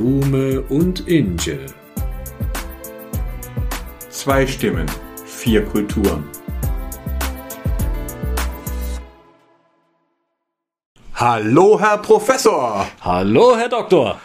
Blume und Inge. Zwei Stimmen, vier Kulturen. Hallo, Herr Professor! Hallo, Herr Doktor!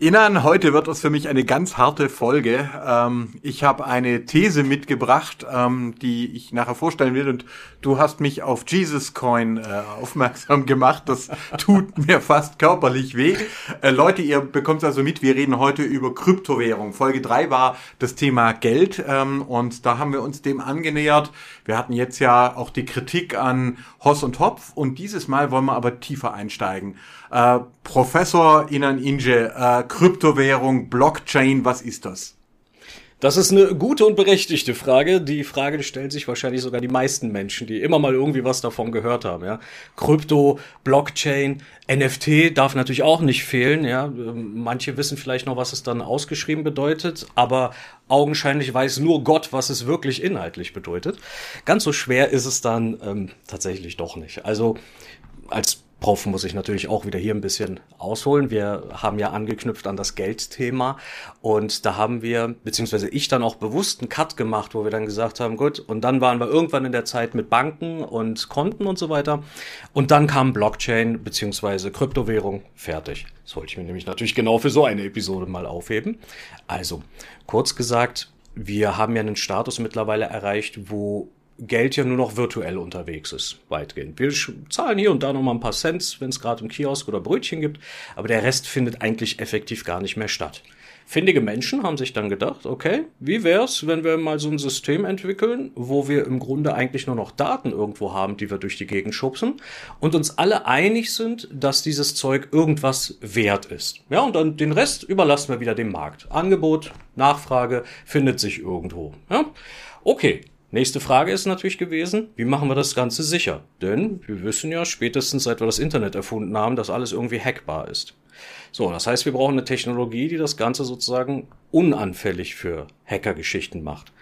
Inan, heute wird es für mich eine ganz harte Folge. Ähm, ich habe eine These mitgebracht, ähm, die ich nachher vorstellen will und du hast mich auf Jesus Coin äh, aufmerksam gemacht. Das tut mir fast körperlich weh. Äh, Leute, ihr bekommt also mit, wir reden heute über Kryptowährung. Folge drei war das Thema Geld ähm, und da haben wir uns dem angenähert. Wir hatten jetzt ja auch die Kritik an Hoss und Hopf und dieses Mal wollen wir aber tiefer einsteigen. Äh, Professor Inan Inge, äh, Kryptowährung, Blockchain, was ist das? Das ist eine gute und berechtigte Frage. Die Frage stellen sich wahrscheinlich sogar die meisten Menschen, die immer mal irgendwie was davon gehört haben. Ja. Krypto, Blockchain, NFT darf natürlich auch nicht fehlen. Ja. Manche wissen vielleicht noch, was es dann ausgeschrieben bedeutet, aber augenscheinlich weiß nur Gott, was es wirklich inhaltlich bedeutet. Ganz so schwer ist es dann ähm, tatsächlich doch nicht. Also als Prof muss ich natürlich auch wieder hier ein bisschen ausholen. Wir haben ja angeknüpft an das Geldthema und da haben wir, beziehungsweise ich dann auch bewusst einen Cut gemacht, wo wir dann gesagt haben, gut, und dann waren wir irgendwann in der Zeit mit Banken und Konten und so weiter und dann kam Blockchain beziehungsweise Kryptowährung fertig. Das wollte ich mir nämlich natürlich genau für so eine Episode mal aufheben. Also, kurz gesagt, wir haben ja einen Status mittlerweile erreicht, wo Geld ja nur noch virtuell unterwegs ist, weitgehend. Wir zahlen hier und da noch mal ein paar Cents, wenn es gerade im Kiosk oder Brötchen gibt, aber der Rest findet eigentlich effektiv gar nicht mehr statt. Findige Menschen haben sich dann gedacht, okay, wie wär's, wenn wir mal so ein System entwickeln, wo wir im Grunde eigentlich nur noch Daten irgendwo haben, die wir durch die Gegend schubsen und uns alle einig sind, dass dieses Zeug irgendwas wert ist. Ja, und dann den Rest überlassen wir wieder dem Markt. Angebot, Nachfrage findet sich irgendwo. Ja? Okay, Nächste Frage ist natürlich gewesen, wie machen wir das Ganze sicher? Denn wir wissen ja spätestens seit wir das Internet erfunden haben, dass alles irgendwie hackbar ist. So, das heißt, wir brauchen eine Technologie, die das Ganze sozusagen unanfällig für Hackergeschichten macht.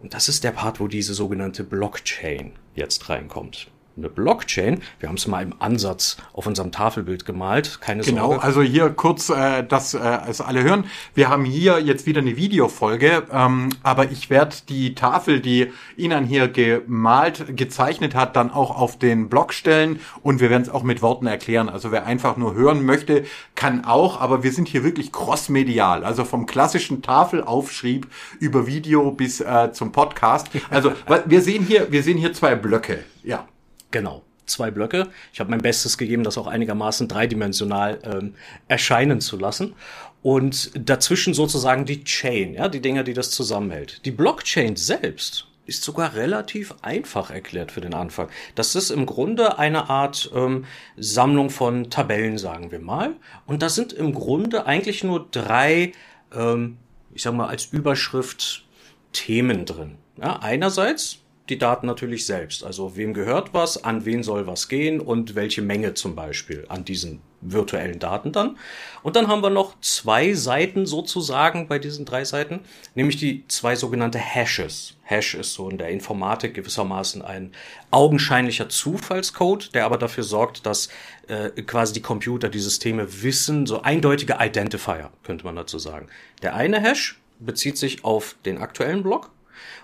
Und das ist der Part, wo diese sogenannte Blockchain jetzt reinkommt eine Blockchain. Wir haben es mal im Ansatz auf unserem Tafelbild gemalt. Keine genau, Sorge. also hier kurz, äh, dass äh, also alle hören. Wir haben hier jetzt wieder eine Videofolge, ähm, aber ich werde die Tafel, die Inan hier gemalt, gezeichnet hat, dann auch auf den Blog stellen und wir werden es auch mit Worten erklären. Also wer einfach nur hören möchte, kann auch, aber wir sind hier wirklich crossmedial, also vom klassischen Tafelaufschrieb über Video bis äh, zum Podcast. Also wir sehen hier, wir sehen hier zwei Blöcke. Ja. Genau. Zwei Blöcke. Ich habe mein Bestes gegeben, das auch einigermaßen dreidimensional ähm, erscheinen zu lassen. Und dazwischen sozusagen die Chain, ja, die Dinger, die das zusammenhält. Die Blockchain selbst ist sogar relativ einfach erklärt für den Anfang. Das ist im Grunde eine Art ähm, Sammlung von Tabellen, sagen wir mal. Und da sind im Grunde eigentlich nur drei, ähm, ich sag mal, als Überschrift Themen drin. Ja, einerseits die Daten natürlich selbst. Also wem gehört was, an wen soll was gehen und welche Menge zum Beispiel an diesen virtuellen Daten dann. Und dann haben wir noch zwei Seiten sozusagen bei diesen drei Seiten, nämlich die zwei sogenannte Hashes. Hash ist so in der Informatik gewissermaßen ein augenscheinlicher Zufallscode, der aber dafür sorgt, dass äh, quasi die Computer, die Systeme wissen, so eindeutige Identifier, könnte man dazu sagen. Der eine Hash bezieht sich auf den aktuellen Block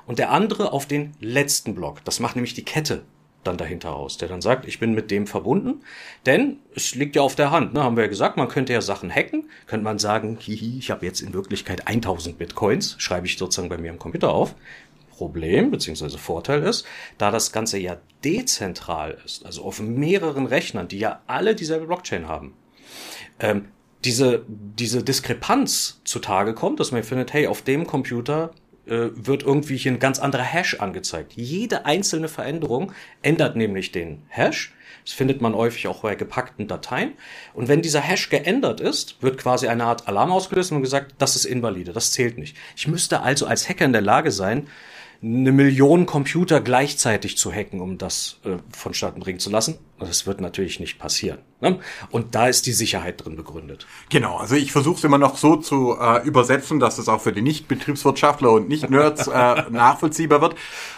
und der andere auf den letzten Block. Das macht nämlich die Kette dann dahinter aus, der dann sagt, ich bin mit dem verbunden, denn es liegt ja auf der Hand, ne, haben wir ja gesagt, man könnte ja Sachen hacken, könnte man sagen, hihi, ich habe jetzt in Wirklichkeit 1000 Bitcoins, schreibe ich sozusagen bei mir im Computer auf. Problem beziehungsweise Vorteil ist, da das Ganze ja dezentral ist, also auf mehreren Rechnern, die ja alle dieselbe Blockchain haben, ähm, diese, diese Diskrepanz zutage kommt, dass man findet, hey, auf dem Computer äh, wird irgendwie hier ein ganz anderer Hash angezeigt. Jede einzelne Veränderung ändert nämlich den Hash. Das findet man häufig auch bei gepackten Dateien. Und wenn dieser Hash geändert ist, wird quasi eine Art Alarm ausgelöst und gesagt, das ist invalide, das zählt nicht. Ich müsste also als Hacker in der Lage sein, eine Million Computer gleichzeitig zu hacken, um das äh, vonstatten bringen zu lassen. Das wird natürlich nicht passieren. Ne? Und da ist die Sicherheit drin begründet. Genau, also ich versuche es immer noch so zu äh, übersetzen, dass es auch für die Nicht-Betriebswirtschaftler und Nicht-Nerds äh, nachvollziehbar wird.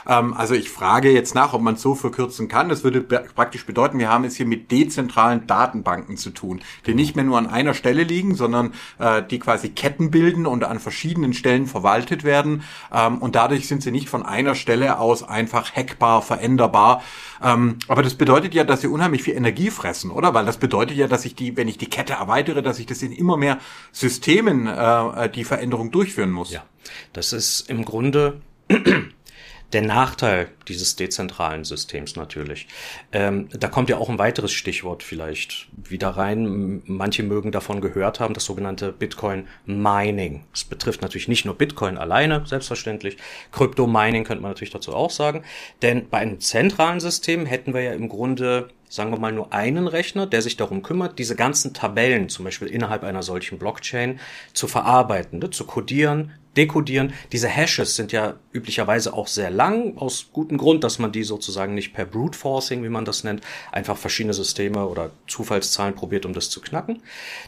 Ähm, also ich frage jetzt nach, ob man es so verkürzen kann. Das würde praktisch bedeuten, wir haben es hier mit dezentralen Datenbanken zu tun, die nicht mehr nur an einer Stelle liegen, sondern äh, die quasi Ketten bilden und an verschiedenen Stellen verwaltet werden. Ähm, und dadurch sind sie nicht von einer Stelle aus einfach hackbar, veränderbar. Ähm, aber das bedeutet ja, dass sie unheimlich viel Energie fressen, oder? Weil das bedeutet ja, dass ich die, wenn ich die Kette erweitere, dass ich das in immer mehr Systemen äh, die Veränderung durchführen muss. Ja, das ist im Grunde der Nachteil dieses dezentralen Systems natürlich. Ähm, da kommt ja auch ein weiteres Stichwort vielleicht wieder rein. Manche mögen davon gehört haben, das sogenannte Bitcoin Mining. Das betrifft natürlich nicht nur Bitcoin alleine, selbstverständlich. Crypto Mining könnte man natürlich dazu auch sagen. Denn bei einem zentralen System hätten wir ja im Grunde sagen wir mal, nur einen Rechner, der sich darum kümmert, diese ganzen Tabellen zum Beispiel innerhalb einer solchen Blockchain zu verarbeiten, ne, zu codieren, dekodieren. Diese Hashes sind ja üblicherweise auch sehr lang, aus gutem Grund, dass man die sozusagen nicht per Brute Forcing, wie man das nennt, einfach verschiedene Systeme oder Zufallszahlen probiert, um das zu knacken.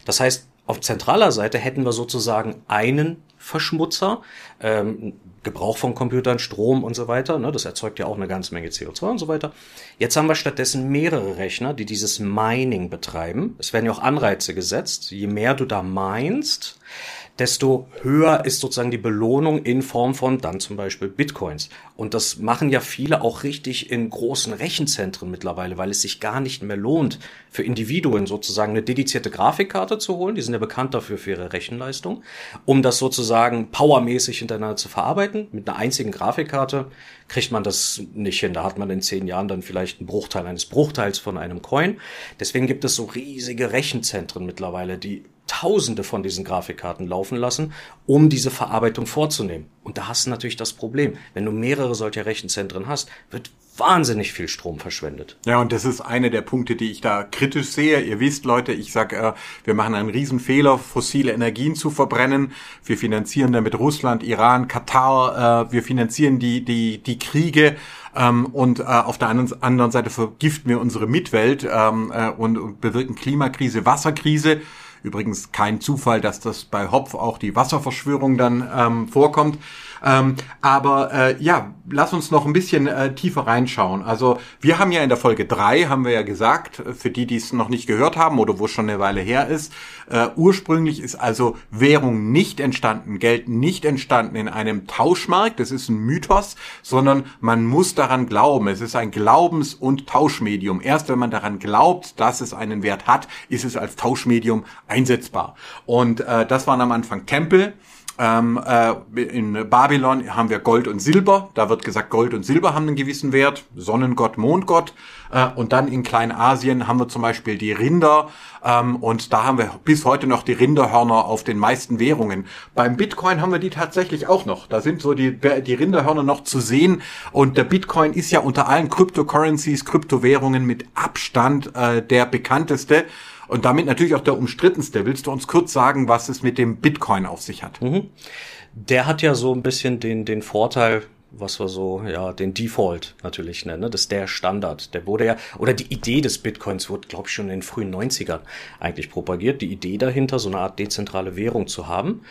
Das heißt, auf zentraler Seite hätten wir sozusagen einen Verschmutzer, ähm, Gebrauch von Computern, Strom und so weiter. Ne, das erzeugt ja auch eine ganze Menge CO2 und so weiter. Jetzt haben wir stattdessen mehrere Rechner, die dieses Mining betreiben. Es werden ja auch Anreize gesetzt. Je mehr du da meinst, desto höher ist sozusagen die Belohnung in Form von dann zum Beispiel Bitcoins. Und das machen ja viele auch richtig in großen Rechenzentren mittlerweile, weil es sich gar nicht mehr lohnt, für Individuen sozusagen eine dedizierte Grafikkarte zu holen. Die sind ja bekannt dafür für ihre Rechenleistung, um das sozusagen powermäßig hintereinander zu verarbeiten. Mit einer einzigen Grafikkarte kriegt man das nicht hin. Da hat man in zehn Jahren dann vielleicht einen Bruchteil eines Bruchteils von einem Coin. Deswegen gibt es so riesige Rechenzentren mittlerweile, die Tausende von diesen Grafikkarten laufen lassen, um diese Verarbeitung vorzunehmen. Und da hast du natürlich das Problem. Wenn du mehrere solcher Rechenzentren hast, wird wahnsinnig viel Strom verschwendet. Ja, und das ist einer der Punkte, die ich da kritisch sehe. Ihr wisst, Leute, ich sag, äh, wir machen einen Riesenfehler, fossile Energien zu verbrennen. Wir finanzieren damit Russland, Iran, Katar. Äh, wir finanzieren die die die Kriege. Ähm, und äh, auf der anderen, Seite vergiften wir unsere Mitwelt ähm, äh, und, und bewirken Klimakrise, Wasserkrise. Übrigens kein Zufall, dass das bei Hopf auch die Wasserverschwörung dann ähm, vorkommt. Ähm, aber äh, ja, lass uns noch ein bisschen äh, tiefer reinschauen. Also wir haben ja in der Folge drei haben wir ja gesagt, für die, die es noch nicht gehört haben oder wo es schon eine Weile her ist, äh, ursprünglich ist also Währung nicht entstanden, Geld nicht entstanden in einem Tauschmarkt, das ist ein Mythos, sondern man muss daran glauben. Es ist ein Glaubens- und Tauschmedium. Erst wenn man daran glaubt, dass es einen Wert hat, ist es als Tauschmedium einsetzbar. Und äh, das waren am Anfang Tempel. Ähm, äh, in Babylon haben wir Gold und Silber. Da wird gesagt, Gold und Silber haben einen gewissen Wert. Sonnengott, Mondgott. Äh, und dann in Kleinasien haben wir zum Beispiel die Rinder. Ähm, und da haben wir bis heute noch die Rinderhörner auf den meisten Währungen. Beim Bitcoin haben wir die tatsächlich auch noch. Da sind so die, die Rinderhörner noch zu sehen. Und der Bitcoin ist ja unter allen Cryptocurrencies, Kryptowährungen mit Abstand äh, der bekannteste. Und damit natürlich auch der umstrittenste. Willst du uns kurz sagen, was es mit dem Bitcoin auf sich hat? Mhm. Der hat ja so ein bisschen den, den Vorteil, was wir so, ja, den Default natürlich nennen. Ne? Das ist der Standard. Der wurde ja, oder die Idee des Bitcoins wurde, glaube ich, schon in den frühen 90ern eigentlich propagiert. Die Idee dahinter, so eine Art dezentrale Währung zu haben.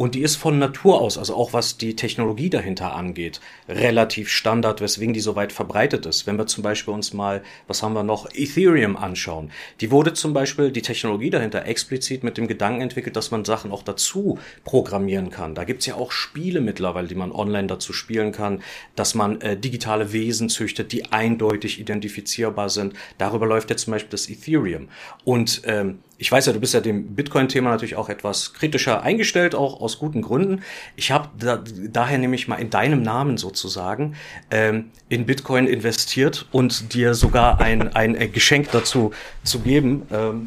Und die ist von Natur aus, also auch was die Technologie dahinter angeht, relativ Standard, weswegen die so weit verbreitet ist. Wenn wir zum Beispiel uns mal, was haben wir noch, Ethereum anschauen. Die wurde zum Beispiel, die Technologie dahinter explizit mit dem Gedanken entwickelt, dass man Sachen auch dazu programmieren kann. Da gibt's ja auch Spiele mittlerweile, die man online dazu spielen kann, dass man äh, digitale Wesen züchtet, die eindeutig identifizierbar sind. Darüber läuft jetzt zum Beispiel das Ethereum. Und ähm, ich weiß ja, du bist ja dem Bitcoin-Thema natürlich auch etwas kritischer eingestellt, auch aus guten Gründen. Ich habe da, daher nämlich mal in deinem Namen sozusagen ähm, in Bitcoin investiert und dir sogar ein, ein Geschenk dazu zu geben. Ähm,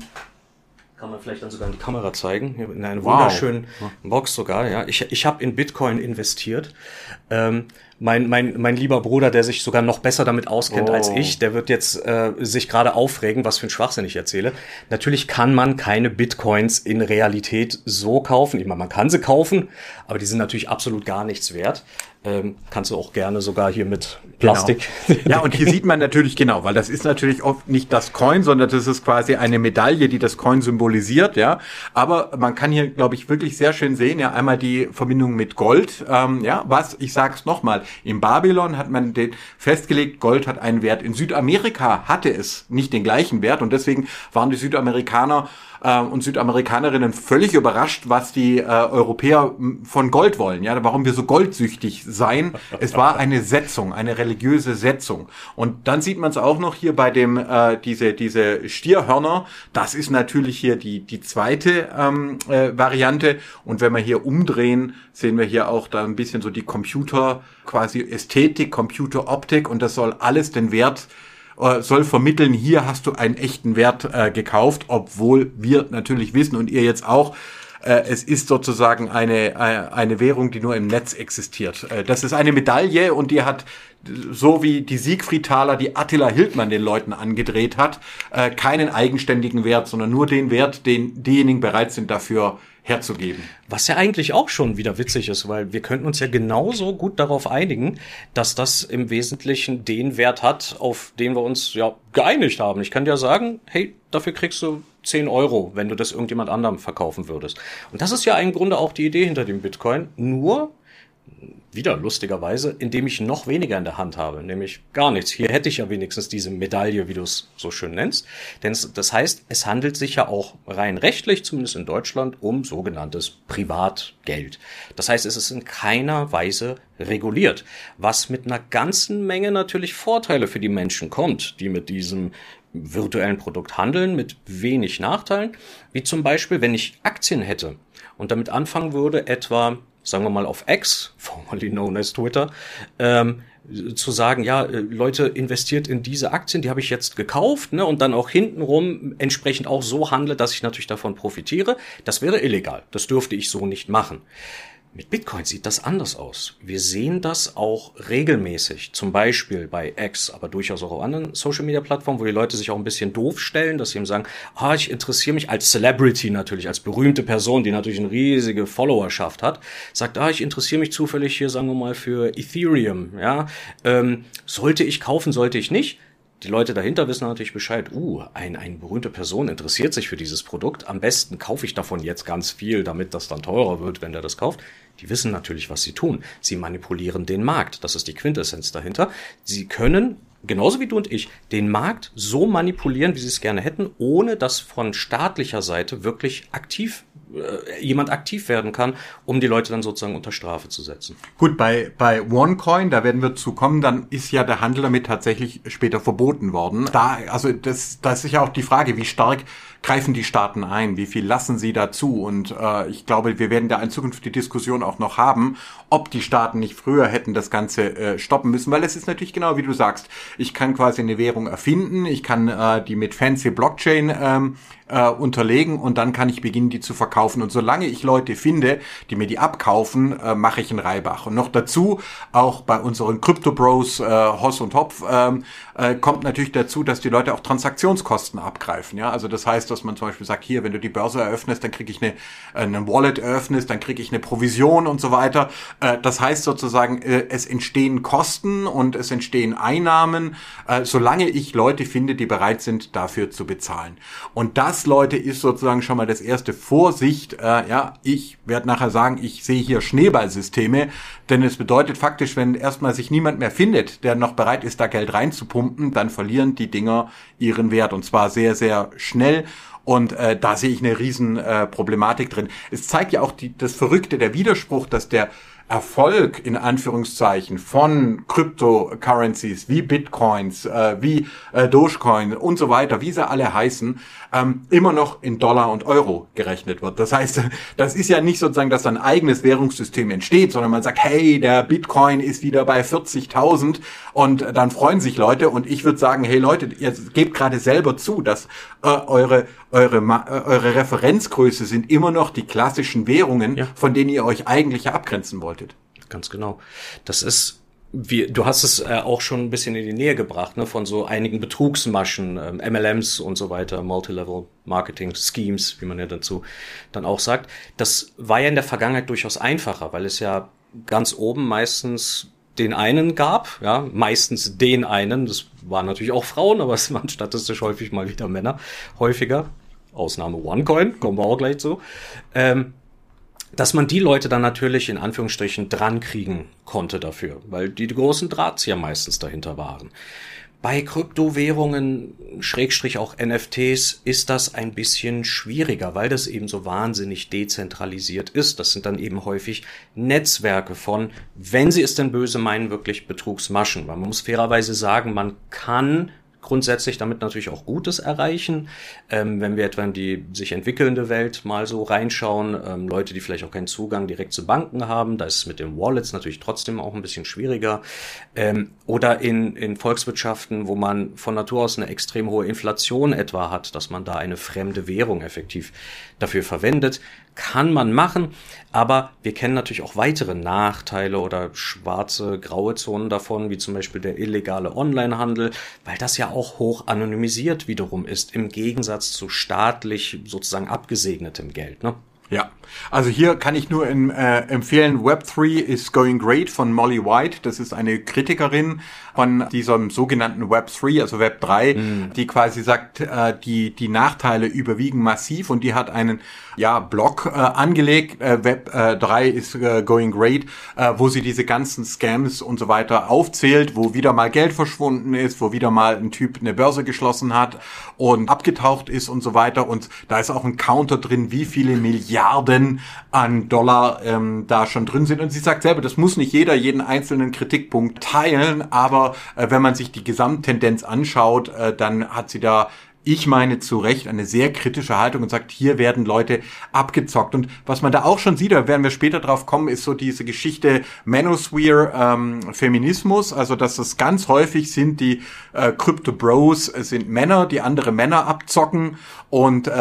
kann man vielleicht dann sogar in die Kamera zeigen. In einer wow. wunderschönen Box sogar. Ja, ich, ich habe in Bitcoin investiert. Ähm, mein, mein, mein lieber Bruder, der sich sogar noch besser damit auskennt oh. als ich, der wird jetzt äh, sich gerade aufregen, was für ein Schwachsinn ich erzähle. Natürlich kann man keine Bitcoins in Realität so kaufen. Ich meine, man kann sie kaufen, aber die sind natürlich absolut gar nichts wert. Ähm, kannst du auch gerne sogar hier mit Plastik. Genau. Ja, und hier sieht man natürlich genau, weil das ist natürlich oft nicht das Coin, sondern das ist quasi eine Medaille, die das Coin symbolisiert, ja. Aber man kann hier, glaube ich, wirklich sehr schön sehen, ja, einmal die Verbindung mit Gold, ähm, ja, was, ich sag's nochmal, in Babylon hat man den festgelegt, Gold hat einen Wert. In Südamerika hatte es nicht den gleichen Wert und deswegen waren die Südamerikaner äh, und Südamerikanerinnen völlig überrascht, was die äh, Europäer von Gold wollen. Ja, warum wir so goldsüchtig seien. Es war eine Setzung, eine religiöse Setzung. Und dann sieht man es auch noch hier bei dem äh, diese diese Stierhörner. Das ist natürlich hier die die zweite ähm, äh, Variante. Und wenn wir hier umdrehen, sehen wir hier auch da ein bisschen so die Computer quasi Ästhetik, Computeroptik und das soll alles den Wert äh, soll vermitteln, hier hast du einen echten Wert äh, gekauft, obwohl wir natürlich wissen und ihr jetzt auch, äh, es ist sozusagen eine, äh, eine Währung, die nur im Netz existiert. Das ist eine Medaille und die hat, so wie die Siegfried-Taler, die Attila Hildmann den Leuten angedreht hat, keinen eigenständigen Wert, sondern nur den Wert, den diejenigen bereit sind dafür herzugeben. Was ja eigentlich auch schon wieder witzig ist, weil wir könnten uns ja genauso gut darauf einigen, dass das im Wesentlichen den Wert hat, auf den wir uns ja geeinigt haben. Ich kann dir sagen, hey, dafür kriegst du 10 Euro, wenn du das irgendjemand anderem verkaufen würdest. Und das ist ja im Grunde auch die Idee hinter dem Bitcoin. Nur wieder lustigerweise, indem ich noch weniger in der Hand habe, nämlich gar nichts. Hier hätte ich ja wenigstens diese Medaille, wie du es so schön nennst. Denn das heißt, es handelt sich ja auch rein rechtlich, zumindest in Deutschland, um sogenanntes Privatgeld. Das heißt, es ist in keiner Weise reguliert, was mit einer ganzen Menge natürlich Vorteile für die Menschen kommt, die mit diesem virtuellen Produkt handeln, mit wenig Nachteilen, wie zum Beispiel, wenn ich Aktien hätte und damit anfangen würde, etwa sagen wir mal auf X, formerly known as Twitter, ähm, zu sagen, ja, äh, Leute, investiert in diese Aktien, die habe ich jetzt gekauft, ne, und dann auch hintenrum entsprechend auch so handle, dass ich natürlich davon profitiere, das wäre illegal. Das dürfte ich so nicht machen. Mit Bitcoin sieht das anders aus. Wir sehen das auch regelmäßig, zum Beispiel bei X, aber durchaus auch auf anderen Social-Media-Plattformen, wo die Leute sich auch ein bisschen doof stellen, dass sie eben sagen, ah, ich interessiere mich als Celebrity natürlich, als berühmte Person, die natürlich eine riesige Followerschaft hat, sagt, ah, ich interessiere mich zufällig hier, sagen wir mal, für Ethereum, ja, ähm, sollte ich kaufen, sollte ich nicht? Die Leute dahinter wissen natürlich Bescheid, uh, ein, eine berühmte Person interessiert sich für dieses Produkt. Am besten kaufe ich davon jetzt ganz viel, damit das dann teurer wird, wenn der das kauft. Die wissen natürlich, was sie tun. Sie manipulieren den Markt. Das ist die Quintessenz dahinter. Sie können genauso wie du und ich, den Markt so manipulieren, wie sie es gerne hätten, ohne dass von staatlicher Seite wirklich aktiv äh, jemand aktiv werden kann, um die Leute dann sozusagen unter Strafe zu setzen. Gut, bei, bei OneCoin, da werden wir zu kommen, dann ist ja der Handel damit tatsächlich später verboten worden. Da, also das, das ist ja auch die Frage, wie stark greifen die Staaten ein, wie viel lassen sie dazu? Und äh, ich glaube, wir werden da in Zukunft die Diskussion auch noch haben, ob die Staaten nicht früher hätten das Ganze äh, stoppen müssen, weil es ist natürlich genau wie du sagst, ich kann quasi eine Währung erfinden, ich kann äh, die mit fancy Blockchain ähm, äh, unterlegen und dann kann ich beginnen, die zu verkaufen. Und solange ich Leute finde, die mir die abkaufen, äh, mache ich einen Reibach. Und noch dazu, auch bei unseren Crypto Bros, äh, Hoss und Hopf, ähm, äh, kommt natürlich dazu, dass die Leute auch Transaktionskosten abgreifen. Ja, also das heißt, dass man zum Beispiel sagt, hier, wenn du die Börse eröffnest, dann kriege ich eine, äh, eine Wallet eröffnest, dann kriege ich eine Provision und so weiter. Äh, das heißt sozusagen, äh, es entstehen Kosten und es entstehen Einnahmen, äh, solange ich Leute finde, die bereit sind, dafür zu bezahlen. Und das, Leute, ist sozusagen schon mal das erste Vorsicht. Äh, ja, ich werde nachher sagen, ich sehe hier Schneeballsysteme, denn es bedeutet faktisch, wenn erstmal sich niemand mehr findet, der noch bereit ist, da Geld reinzupumpen, dann verlieren die Dinger ihren Wert und zwar sehr, sehr schnell. Und äh, da sehe ich eine riesen äh, Problematik drin. Es zeigt ja auch die, das Verrückte, der Widerspruch, dass der Erfolg in Anführungszeichen von Cryptocurrencies wie Bitcoins, äh, wie äh, Dogecoin und so weiter, wie sie alle heißen, ähm, immer noch in Dollar und Euro gerechnet wird. Das heißt, das ist ja nicht sozusagen, dass ein eigenes Währungssystem entsteht, sondern man sagt, hey, der Bitcoin ist wieder bei 40.000 und dann freuen sich Leute und ich würde sagen, hey Leute, ihr gebt gerade selber zu, dass äh, eure eure, äh, eure Referenzgröße sind immer noch die klassischen Währungen, ja. von denen ihr euch eigentlich abgrenzen wolltet. Ganz genau. Das ist wie, du hast es äh, auch schon ein bisschen in die Nähe gebracht, ne, von so einigen Betrugsmaschen, ähm, MLMs und so weiter, Multilevel Marketing Schemes, wie man ja dazu dann auch sagt. Das war ja in der Vergangenheit durchaus einfacher, weil es ja ganz oben meistens den einen gab, ja, meistens den einen, das waren natürlich auch Frauen, aber es waren statistisch häufig mal wieder Männer, häufiger, Ausnahme OneCoin, kommen wir auch gleich zu, ähm, dass man die Leute dann natürlich in Anführungsstrichen dran kriegen konnte dafür, weil die, die großen Drahtzieher meistens dahinter waren. Bei Kryptowährungen, Schrägstrich auch NFTs, ist das ein bisschen schwieriger, weil das eben so wahnsinnig dezentralisiert ist. Das sind dann eben häufig Netzwerke von, wenn sie es denn böse meinen, wirklich Betrugsmaschen. Weil man muss fairerweise sagen, man kann grundsätzlich damit natürlich auch Gutes erreichen. Ähm, wenn wir etwa in die sich entwickelnde Welt mal so reinschauen, ähm, Leute, die vielleicht auch keinen Zugang direkt zu Banken haben, da ist es mit den Wallets natürlich trotzdem auch ein bisschen schwieriger. Ähm, oder in, in Volkswirtschaften, wo man von Natur aus eine extrem hohe Inflation etwa hat, dass man da eine fremde Währung effektiv dafür verwendet kann man machen, aber wir kennen natürlich auch weitere Nachteile oder schwarze, graue Zonen davon, wie zum Beispiel der illegale Onlinehandel, weil das ja auch hoch anonymisiert wiederum ist, im Gegensatz zu staatlich sozusagen abgesegnetem Geld. Ne? Ja, also hier kann ich nur in, äh, empfehlen, Web3 is going great von Molly White. Das ist eine Kritikerin von diesem sogenannten Web3, also Web3, mhm. die quasi sagt, äh, die, die Nachteile überwiegen massiv und die hat einen ja, Blog äh, angelegt, äh, Web3 äh, is äh, going great, äh, wo sie diese ganzen Scams und so weiter aufzählt, wo wieder mal Geld verschwunden ist, wo wieder mal ein Typ eine Börse geschlossen hat und abgetaucht ist und so weiter. Und da ist auch ein Counter drin, wie viele Milliarden an Dollar ähm, da schon drin sind. Und sie sagt selber, das muss nicht jeder jeden einzelnen Kritikpunkt teilen, aber äh, wenn man sich die Gesamttendenz anschaut, äh, dann hat sie da ich meine zu Recht eine sehr kritische Haltung und sagt, hier werden Leute abgezockt. Und was man da auch schon sieht, da werden wir später drauf kommen, ist so diese Geschichte Manosphere ähm, Feminismus. Also dass das ganz häufig sind die äh, Crypto Bros sind Männer, die andere Männer abzocken und äh,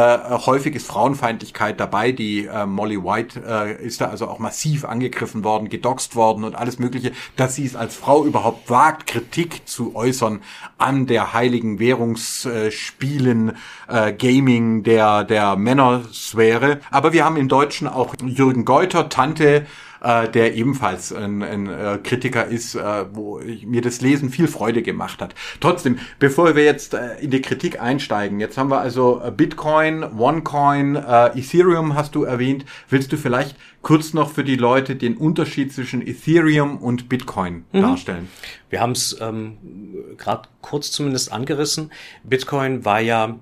häufig ist Frauenfeindlichkeit dabei. Die äh, Molly White äh, ist da also auch massiv angegriffen worden, gedoxt worden und alles Mögliche, dass sie es als Frau überhaupt wagt, Kritik zu äußern an der heiligen Währungsspiel. Spielen, äh, Gaming der, der Männersphäre. Aber wir haben im Deutschen auch Jürgen Geuter, Tante, äh, der ebenfalls ein, ein äh, Kritiker ist, äh, wo ich, mir das Lesen viel Freude gemacht hat. Trotzdem, bevor wir jetzt äh, in die Kritik einsteigen, jetzt haben wir also äh, Bitcoin, OneCoin, äh, Ethereum hast du erwähnt. Willst du vielleicht kurz noch für die Leute den Unterschied zwischen Ethereum und Bitcoin mhm. darstellen? Wir haben es ähm, gerade kurz zumindest angerissen. Bitcoin war ja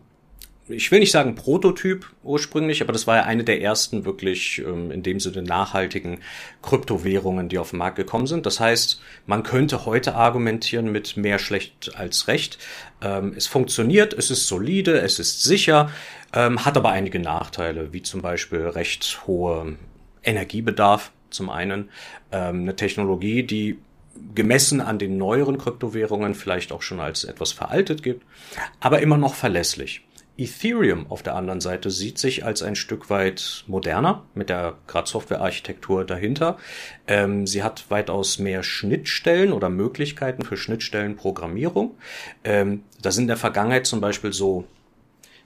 ich will nicht sagen Prototyp ursprünglich, aber das war ja eine der ersten wirklich ähm, in dem Sinne nachhaltigen Kryptowährungen, die auf den Markt gekommen sind. Das heißt, man könnte heute argumentieren mit mehr schlecht als recht. Ähm, es funktioniert, es ist solide, es ist sicher, ähm, hat aber einige Nachteile, wie zum Beispiel recht hohe Energiebedarf zum einen, ähm, eine Technologie, die gemessen an den neueren Kryptowährungen vielleicht auch schon als etwas veraltet gibt, aber immer noch verlässlich. Ethereum auf der anderen Seite sieht sich als ein Stück weit moderner mit der gerade Softwarearchitektur dahinter. Ähm, sie hat weitaus mehr Schnittstellen oder Möglichkeiten für Schnittstellenprogrammierung. Ähm, da sind in der Vergangenheit zum Beispiel so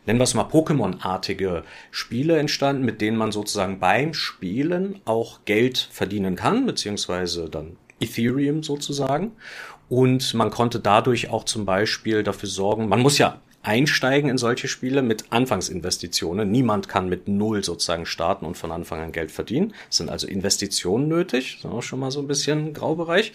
nennen wir es mal Pokémon-artige Spiele entstanden, mit denen man sozusagen beim Spielen auch Geld verdienen kann, beziehungsweise dann Ethereum sozusagen. Und man konnte dadurch auch zum Beispiel dafür sorgen, man muss ja einsteigen in solche Spiele mit Anfangsinvestitionen. Niemand kann mit Null sozusagen starten und von Anfang an Geld verdienen. Es sind also Investitionen nötig. Das ist auch schon mal so ein bisschen Graubereich.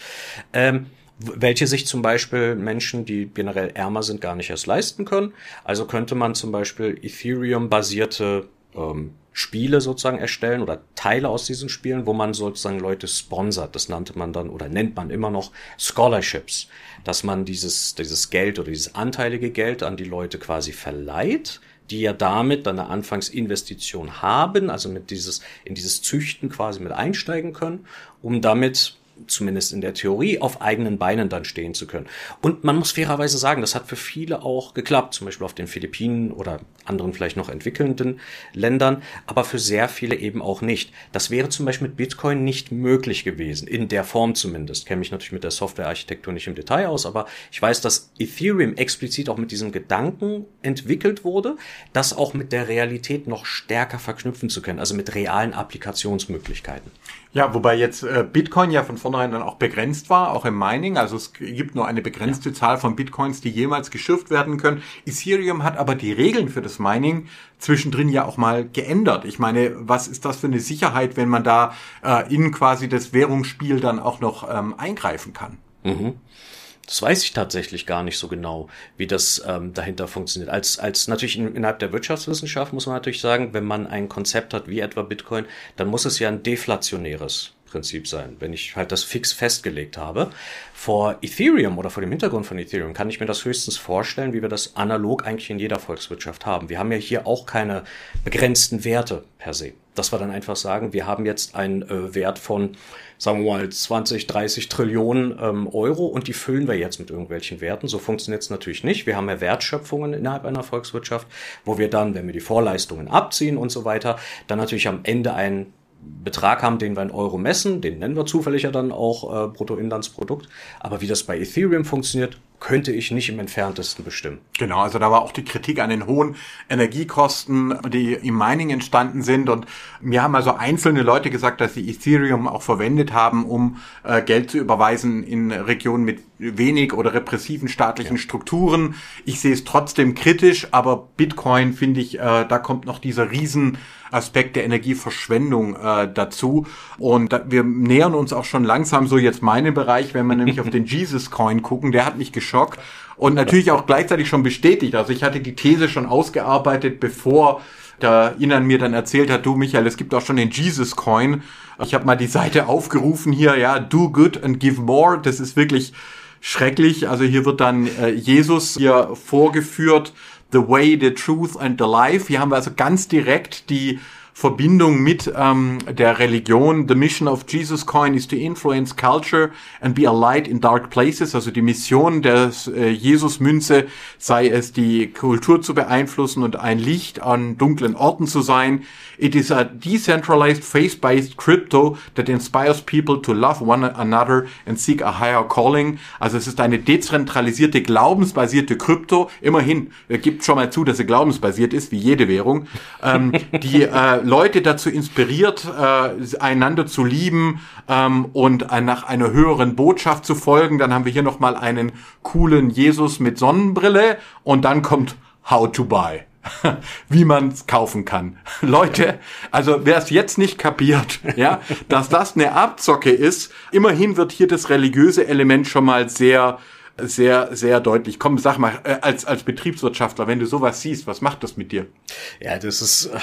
Ähm, welche sich zum Beispiel Menschen, die generell ärmer sind, gar nicht erst leisten können. Also könnte man zum Beispiel Ethereum-basierte ähm, Spiele sozusagen erstellen oder Teile aus diesen Spielen, wo man sozusagen Leute sponsert. Das nannte man dann oder nennt man immer noch Scholarships, dass man dieses, dieses Geld oder dieses anteilige Geld an die Leute quasi verleiht, die ja damit dann eine Anfangsinvestition haben, also mit dieses, in dieses Züchten quasi mit einsteigen können, um damit zumindest in der Theorie, auf eigenen Beinen dann stehen zu können. Und man muss fairerweise sagen, das hat für viele auch geklappt, zum Beispiel auf den Philippinen oder anderen vielleicht noch entwickelnden Ländern, aber für sehr viele eben auch nicht. Das wäre zum Beispiel mit Bitcoin nicht möglich gewesen, in der Form zumindest. Kenne mich natürlich mit der Softwarearchitektur nicht im Detail aus, aber ich weiß, dass Ethereum explizit auch mit diesem Gedanken entwickelt wurde, das auch mit der Realität noch stärker verknüpfen zu können, also mit realen Applikationsmöglichkeiten. Ja, wobei jetzt äh, Bitcoin ja von vornherein dann auch begrenzt war, auch im Mining. Also es gibt nur eine begrenzte ja. Zahl von Bitcoins, die jemals geschürft werden können. Ethereum hat aber die Regeln für das Mining zwischendrin ja auch mal geändert. Ich meine, was ist das für eine Sicherheit, wenn man da äh, in quasi das Währungsspiel dann auch noch ähm, eingreifen kann? Mhm. Das weiß ich tatsächlich gar nicht so genau, wie das ähm, dahinter funktioniert. Als, als natürlich in, innerhalb der Wirtschaftswissenschaft muss man natürlich sagen, wenn man ein Konzept hat wie etwa Bitcoin, dann muss es ja ein deflationäres Prinzip sein, wenn ich halt das fix festgelegt habe. Vor Ethereum oder vor dem Hintergrund von Ethereum kann ich mir das höchstens vorstellen, wie wir das analog eigentlich in jeder Volkswirtschaft haben. Wir haben ja hier auch keine begrenzten Werte per se. Dass wir dann einfach sagen, wir haben jetzt einen äh, Wert von, sagen wir mal, 20, 30 Trillionen ähm, Euro und die füllen wir jetzt mit irgendwelchen Werten. So funktioniert es natürlich nicht. Wir haben ja Wertschöpfungen innerhalb einer Volkswirtschaft, wo wir dann, wenn wir die Vorleistungen abziehen und so weiter, dann natürlich am Ende einen Betrag haben, den wir in Euro messen, den nennen wir zufällig ja dann auch äh, Bruttoinlandsprodukt. Aber wie das bei Ethereum funktioniert, könnte ich nicht im entferntesten bestimmen. Genau, also da war auch die Kritik an den hohen Energiekosten, die im Mining entstanden sind. Und mir haben also einzelne Leute gesagt, dass sie Ethereum auch verwendet haben, um äh, Geld zu überweisen in Regionen mit wenig oder repressiven staatlichen ja. Strukturen. Ich sehe es trotzdem kritisch, aber Bitcoin finde ich, äh, da kommt noch dieser riesen Aspekt der Energieverschwendung äh, dazu. Und da, wir nähern uns auch schon langsam so jetzt meinen Bereich, wenn wir nämlich auf den Jesus Coin gucken, der hat mich geschockt und natürlich auch gleichzeitig schon bestätigt. Also ich hatte die These schon ausgearbeitet, bevor da Inan mir dann erzählt hat, du Michael, es gibt auch schon den Jesus Coin. Ich habe mal die Seite aufgerufen hier, ja, do good and give more. Das ist wirklich schrecklich. Also hier wird dann äh, Jesus hier vorgeführt The Way, the Truth and the Life. Hier haben wir also ganz direkt die Verbindung mit ähm, der Religion. The mission of Jesus Coin is to influence culture and be a light in dark places. Also die Mission der äh, Jesus-Münze sei es, die Kultur zu beeinflussen und ein Licht an dunklen Orten zu sein. It is a decentralized, faith-based crypto that inspires people to love one another and seek a higher calling. Also es ist eine dezentralisierte, glaubensbasierte Krypto. Immerhin, er gibt schon mal zu, dass sie glaubensbasiert ist, wie jede Währung, ähm, die äh, Leute dazu inspiriert, äh, einander zu lieben ähm, und äh, nach einer höheren Botschaft zu folgen. Dann haben wir hier nochmal einen coolen Jesus mit Sonnenbrille und dann kommt How to Buy. wie man es kaufen kann. Leute, also wer es jetzt nicht kapiert, ja, dass das eine Abzocke ist, immerhin wird hier das religiöse Element schon mal sehr sehr, sehr deutlich. Komm, sag mal, äh, als, als Betriebswirtschaftler, wenn du sowas siehst, was macht das mit dir? Ja, das ist, äh,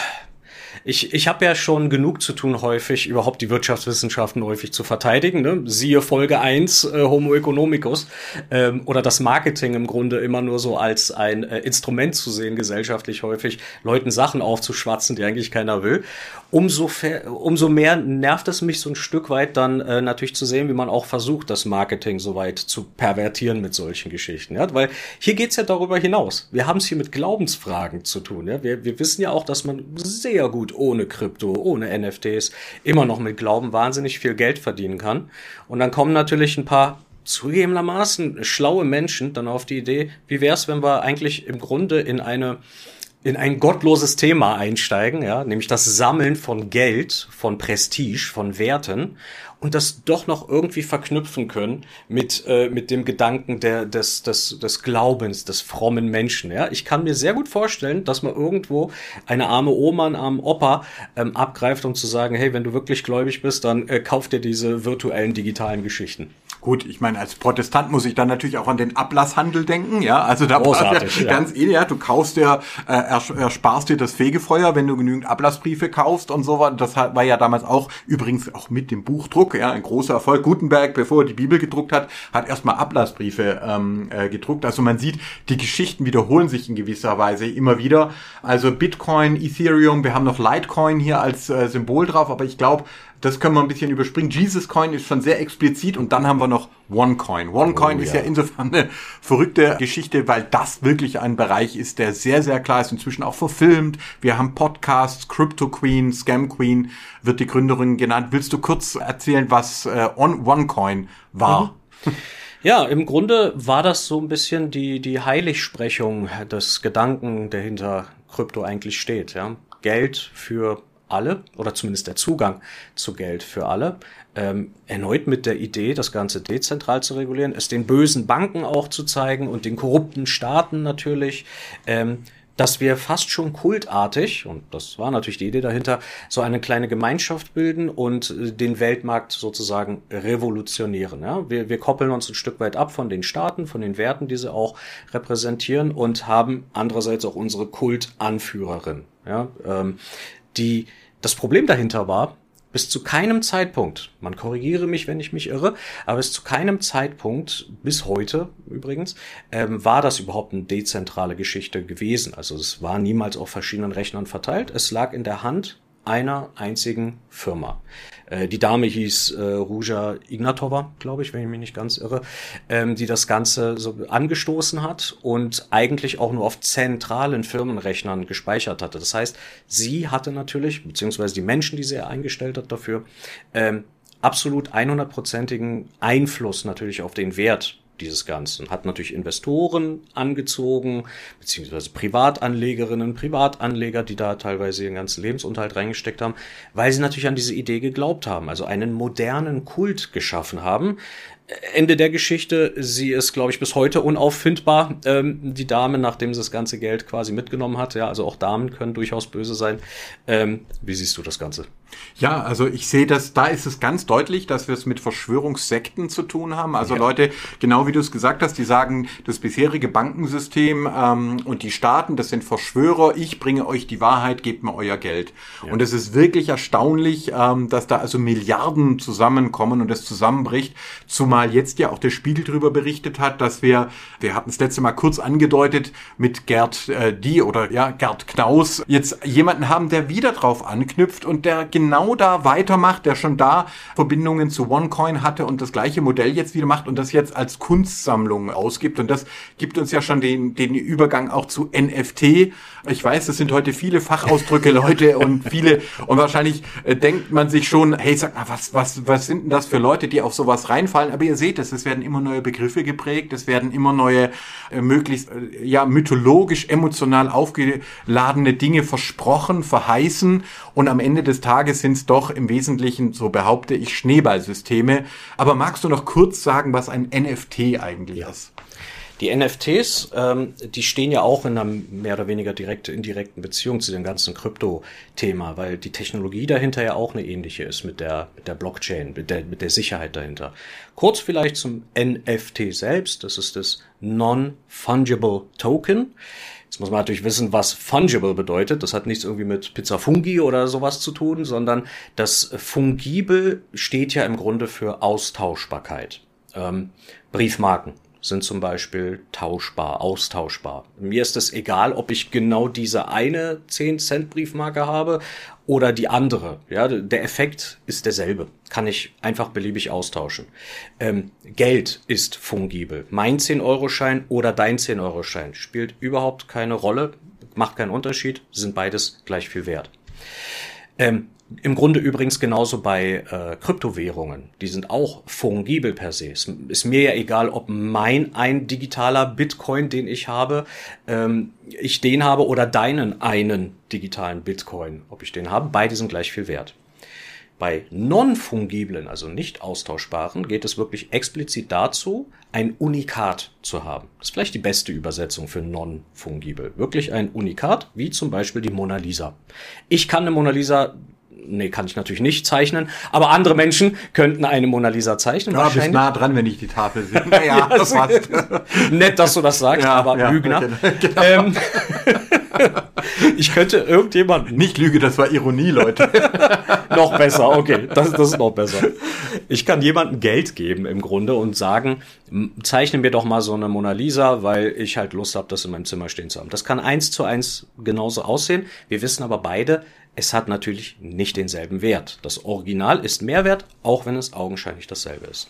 ich, ich habe ja schon genug zu tun, häufig überhaupt die Wirtschaftswissenschaften häufig zu verteidigen. Ne? Siehe Folge 1, äh, Homo economicus. Ähm, oder das Marketing im Grunde immer nur so als ein äh, Instrument zu sehen, gesellschaftlich häufig, Leuten Sachen aufzuschwatzen, die eigentlich keiner will. Umso, umso mehr nervt es mich so ein Stück weit dann äh, natürlich zu sehen, wie man auch versucht, das Marketing so weit zu pervertieren mit solchen Geschichten. Ja? Weil hier geht's ja darüber hinaus. Wir haben es hier mit Glaubensfragen zu tun. Ja? Wir, wir wissen ja auch, dass man sehr gut ohne Krypto, ohne NFTs immer noch mit Glauben wahnsinnig viel Geld verdienen kann. Und dann kommen natürlich ein paar zugegebenermaßen schlaue Menschen dann auf die Idee, wie wäre es, wenn wir eigentlich im Grunde in eine in ein gottloses Thema einsteigen, ja, nämlich das Sammeln von Geld, von Prestige, von Werten und das doch noch irgendwie verknüpfen können mit, äh, mit dem Gedanken der, des, des, des Glaubens, des frommen Menschen. Ja? Ich kann mir sehr gut vorstellen, dass man irgendwo eine arme Oma, einen armen Opa ähm, abgreift, um zu sagen, hey, wenn du wirklich gläubig bist, dann äh, kauf dir diese virtuellen digitalen Geschichten. Gut, ich meine, als Protestant muss ich dann natürlich auch an den Ablasshandel denken, ja. Also da Großartig, ja, ganz ähnlich, ja. Du kaufst dir, äh, ersparst dir das Fegefeuer, wenn du genügend Ablassbriefe kaufst und so weiter. Das war ja damals auch übrigens auch mit dem Buchdruck, ja, ein großer Erfolg. Gutenberg, bevor er die Bibel gedruckt hat, hat erstmal Ablassbriefe ähm, äh, gedruckt. Also man sieht, die Geschichten wiederholen sich in gewisser Weise immer wieder. Also Bitcoin, Ethereum, wir haben noch Litecoin hier als äh, Symbol drauf, aber ich glaube, Das können wir ein bisschen überspringen. Jesus Coin ist schon sehr explizit und dann haben wir noch OneCoin. OneCoin oh, ist ja. ja insofern eine verrückte Geschichte, weil das wirklich ein Bereich ist, der sehr, sehr klar ist, inzwischen auch verfilmt. Wir haben Podcasts, Crypto Queen, Scam Queen wird die Gründerin genannt. Willst du kurz erzählen, was äh, OneCoin war? Mhm. Ja, im Grunde war das so ein bisschen die, die Heiligsprechung des Gedanken, der hinter Krypto eigentlich steht. Ja? Geld für alle oder zumindest der Zugang zu Geld für alle. Ähm, erneut mit der Idee, das Ganze dezentral zu regulieren, es den bösen Banken auch zu zeigen und den korrupten Staaten natürlich. Ähm, dass wir fast schon kultartig, und das war natürlich die Idee dahinter, so eine kleine Gemeinschaft bilden und äh, den Weltmarkt sozusagen revolutionieren. Ja? Wir, wir koppeln uns ein Stück weit ab von den Staaten, von den Werten, die sie auch repräsentieren und haben andererseits auch unsere Kultanführerin. Ja? Ähm, die, das Problem dahinter war, bis zu keinem Zeitpunkt, man korrigiere mich, wenn ich mich irre, aber bis zu keinem Zeitpunkt, bis heute übrigens, ähm, war das überhaupt eine dezentrale Geschichte gewesen. Also es war niemals auf verschiedenen Rechnern verteilt. Es lag in der Hand einer einzigen Firma. Äh, die Dame hieß äh, Ruja Ignatova, glaube ich, wenn ich mich nicht ganz irre, ähm, die das Ganze so angestoßen hat und eigentlich auch nur auf zentralen Firmenrechnern gespeichert hatte. Das heißt, sie hatte natürlich, beziehungsweise die Menschen, die sie eingestellt hat dafür, ähm, absolut 100%igen Einfluss natürlich auf den Wert dieses Ganzen. Hat natürlich Investoren angezogen, beziehungsweise Privatanlegerinnen, Privatanleger, die da teilweise ihren ganzen Lebensunterhalt reingesteckt haben, weil sie natürlich an diese Idee geglaubt haben, also einen modernen Kult geschaffen haben, Ende der Geschichte. Sie ist, glaube ich, bis heute unauffindbar, ähm, die Dame, nachdem sie das ganze Geld quasi mitgenommen hat. Ja, also auch Damen können durchaus böse sein. Ähm, wie siehst du das Ganze? Ja, also ich sehe das, da ist es ganz deutlich, dass wir es mit Verschwörungssekten zu tun haben. Also ja. Leute, genau wie du es gesagt hast, die sagen, das bisherige Bankensystem ähm, und die Staaten, das sind Verschwörer, ich bringe euch die Wahrheit, gebt mir euer Geld. Ja. Und es ist wirklich erstaunlich, ähm, dass da also Milliarden zusammenkommen und es zusammenbricht, zumal jetzt ja auch der Spiegel darüber berichtet hat, dass wir, wir hatten es letzte Mal kurz angedeutet, mit Gerd äh, Die oder ja, Gerd Knaus jetzt jemanden haben, der wieder drauf anknüpft und der genau da weitermacht, der schon da Verbindungen zu OneCoin hatte und das gleiche Modell jetzt wieder macht und das jetzt als Kunstsammlung ausgibt. Und das gibt uns ja schon den, den Übergang auch zu NFT. Ich weiß, das sind heute viele Fachausdrücke, Leute, und viele, und wahrscheinlich äh, denkt man sich schon, hey, sag mal, was, was, was sind denn das für Leute, die auf sowas reinfallen? Aber ihr seht es, es werden immer neue Begriffe geprägt, es werden immer neue, äh, möglichst äh, ja mythologisch, emotional aufgeladene Dinge versprochen, verheißen und am Ende des Tages sind es doch im Wesentlichen, so behaupte ich, Schneeballsysteme. Aber magst du noch kurz sagen, was ein NFT eigentlich ja. ist? Die NFTs, ähm, die stehen ja auch in einer mehr oder weniger direkte, indirekten Beziehung zu dem ganzen Krypto-Thema, weil die Technologie dahinter ja auch eine ähnliche ist mit der, mit der Blockchain, mit der, mit der Sicherheit dahinter. Kurz vielleicht zum NFT selbst. Das ist das Non-Fungible Token. Jetzt muss man natürlich wissen, was fungible bedeutet. Das hat nichts irgendwie mit Pizza Fungi oder sowas zu tun, sondern das Fungibel steht ja im Grunde für Austauschbarkeit. Ähm, Briefmarken sind zum Beispiel tauschbar, austauschbar. Mir ist es egal, ob ich genau diese eine 10 Cent Briefmarke habe oder die andere. Ja, der Effekt ist derselbe. Kann ich einfach beliebig austauschen. Ähm, Geld ist fungibel. Mein 10-Euro-Schein oder dein 10-Euro-Schein spielt überhaupt keine Rolle, macht keinen Unterschied, sind beides gleich viel wert. Ähm, im Grunde übrigens genauso bei äh, Kryptowährungen. Die sind auch fungibel per se. Es ist mir ja egal, ob mein ein digitaler Bitcoin, den ich habe, ähm, ich den habe oder deinen einen digitalen Bitcoin, ob ich den habe. Beide sind gleich viel wert. Bei non-fungiblen, also nicht austauschbaren, geht es wirklich explizit dazu, ein Unikat zu haben. Das ist vielleicht die beste Übersetzung für non-fungibel. Wirklich ein Unikat, wie zum Beispiel die Mona Lisa. Ich kann eine Mona Lisa nee, kann ich natürlich nicht zeichnen, aber andere Menschen könnten eine Mona Lisa zeichnen. Ja, bist nah dran, wenn ich die Tafel sehe. Naja, ja, das passt. Nett, dass du das sagst, ja, aber ja, Lügner. Genau. Ähm, ich könnte irgendjemand. Nicht Lüge, das war Ironie, Leute. noch besser, okay, das, das ist noch besser. Ich kann jemandem Geld geben im Grunde und sagen, zeichne mir doch mal so eine Mona Lisa, weil ich halt Lust habe, das in meinem Zimmer stehen zu haben. Das kann eins zu eins genauso aussehen. Wir wissen aber beide, es hat natürlich nicht denselben Wert. Das Original ist mehr wert, auch wenn es augenscheinlich dasselbe ist.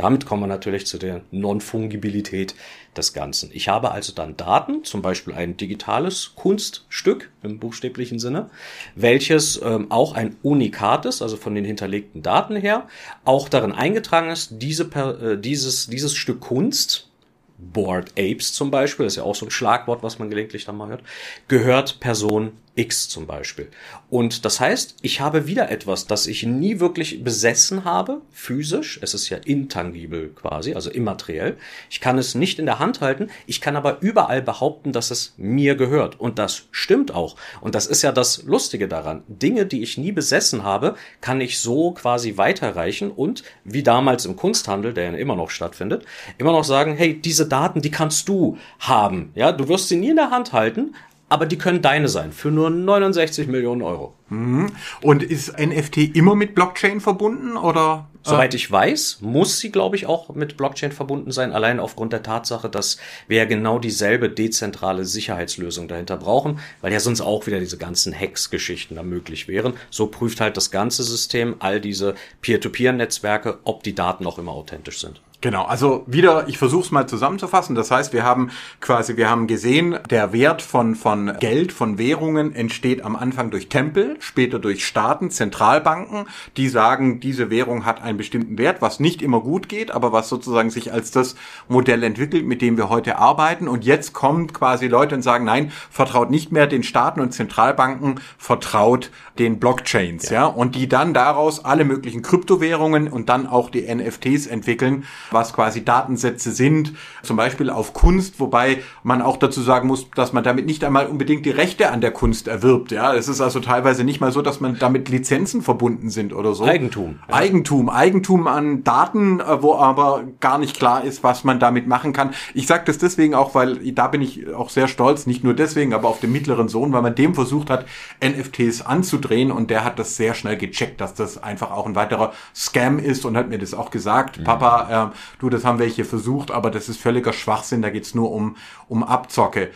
Damit kommen wir natürlich zu der Non-Fungibilität des Ganzen. Ich habe also dann Daten, zum Beispiel ein digitales Kunststück im buchstäblichen Sinne, welches ähm, auch ein Unikat ist, also von den hinterlegten Daten her, auch darin eingetragen ist, diese, äh, dieses, dieses Stück Kunst, Board Apes zum Beispiel, das ist ja auch so ein Schlagwort, was man gelegentlich dann mal hört, gehört Person X zum Beispiel. Und das heißt, ich habe wieder etwas, das ich nie wirklich besessen habe, physisch. Es ist ja intangibel quasi, also immateriell. Ich kann es nicht in der Hand halten. Ich kann aber überall behaupten, dass es mir gehört. Und das stimmt auch. Und das ist ja das Lustige daran. Dinge, die ich nie besessen habe, kann ich so quasi weiterreichen und, wie damals im Kunsthandel, der ja immer noch stattfindet, immer noch sagen, hey, diese Daten, die kannst du haben. Ja, du wirst sie nie in der Hand halten, aber die können deine sein für nur 69 Millionen Euro. Mhm. Und ist NFT immer mit Blockchain verbunden oder? Soweit ich weiß, muss sie, glaube ich, auch mit Blockchain verbunden sein, allein aufgrund der Tatsache, dass wir ja genau dieselbe dezentrale Sicherheitslösung dahinter brauchen, weil ja sonst auch wieder diese ganzen Hacks-Geschichten da möglich wären. So prüft halt das ganze System all diese Peer-to-Peer-Netzwerke, ob die Daten auch immer authentisch sind. Genau, also wieder, ich versuche es mal zusammenzufassen. Das heißt, wir haben quasi, wir haben gesehen, der Wert von, von Geld, von Währungen entsteht am Anfang durch Tempel, später durch Staaten, Zentralbanken, die sagen, diese Währung hat einen bestimmten Wert, was nicht immer gut geht, aber was sozusagen sich als das Modell entwickelt, mit dem wir heute arbeiten. Und jetzt kommen quasi Leute und sagen, nein, vertraut nicht mehr den Staaten und Zentralbanken, vertraut den Blockchains, ja, ja und die dann daraus alle möglichen Kryptowährungen und dann auch die NFTs entwickeln was quasi Datensätze sind, zum Beispiel auf Kunst, wobei man auch dazu sagen muss, dass man damit nicht einmal unbedingt die Rechte an der Kunst erwirbt. Ja, es ist also teilweise nicht mal so, dass man damit Lizenzen verbunden sind oder so. Eigentum. Ja. Eigentum, Eigentum an Daten, äh, wo aber gar nicht klar ist, was man damit machen kann. Ich sage das deswegen auch, weil da bin ich auch sehr stolz, nicht nur deswegen, aber auf den mittleren Sohn, weil man dem versucht hat, NFTs anzudrehen und der hat das sehr schnell gecheckt, dass das einfach auch ein weiterer Scam ist und hat mir das auch gesagt. Mhm. Papa, äh, du, das haben welche versucht, aber das ist völliger Schwachsinn, da geht's nur um, um Abzocke.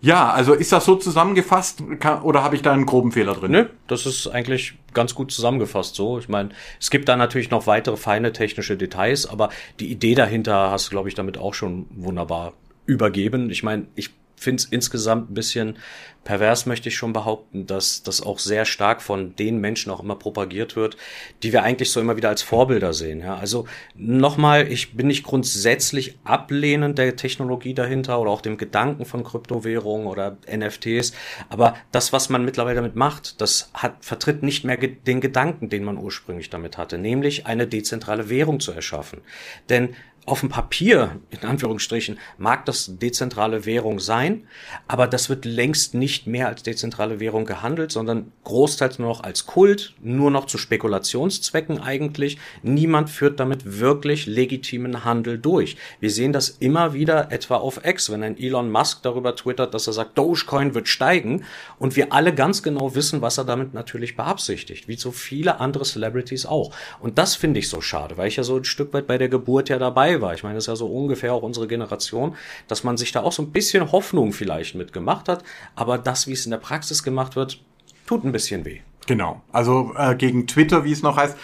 Ja, also ist das so zusammengefasst kann, oder habe ich da einen groben Fehler drin? Nö, das ist eigentlich ganz gut zusammengefasst so. Ich meine, es gibt da natürlich noch weitere feine technische Details, aber die Idee dahinter hast du, glaube ich, damit auch schon wunderbar übergeben. Ich meine, ich finde es insgesamt ein bisschen pervers, möchte ich schon behaupten, dass das auch sehr stark von den Menschen auch immer propagiert wird, die wir eigentlich so immer wieder als Vorbilder sehen. Ja, also nochmal, ich bin nicht grundsätzlich ablehnend der Technologie dahinter oder auch dem Gedanken von Kryptowährungen oder NFTs, aber das, was man mittlerweile damit macht, das hat, vertritt nicht mehr den Gedanken, den man ursprünglich damit hatte, nämlich eine dezentrale Währung zu erschaffen. Denn auf dem Papier, in Anführungsstrichen, mag das dezentrale Währung sein, aber das wird längst nicht mehr als dezentrale Währung gehandelt, sondern großteils nur noch als Kult, nur noch zu Spekulationszwecken eigentlich. Niemand führt damit wirklich legitimen Handel durch. Wir sehen das immer wieder etwa auf X, wenn ein Elon Musk darüber twittert, dass er sagt, Dogecoin wird steigen und wir alle ganz genau wissen, was er damit natürlich beabsichtigt, wie so viele andere Celebrities auch. Und das finde ich so schade, weil ich ja so ein Stück weit bei der Geburt ja dabei war. Ich meine, das ist ja so ungefähr auch unsere Generation, dass man sich da auch so ein bisschen Hoffnung vielleicht mitgemacht hat. Aber das, wie es in der Praxis gemacht wird, tut ein bisschen weh. Genau. Also äh, gegen Twitter, wie es noch heißt,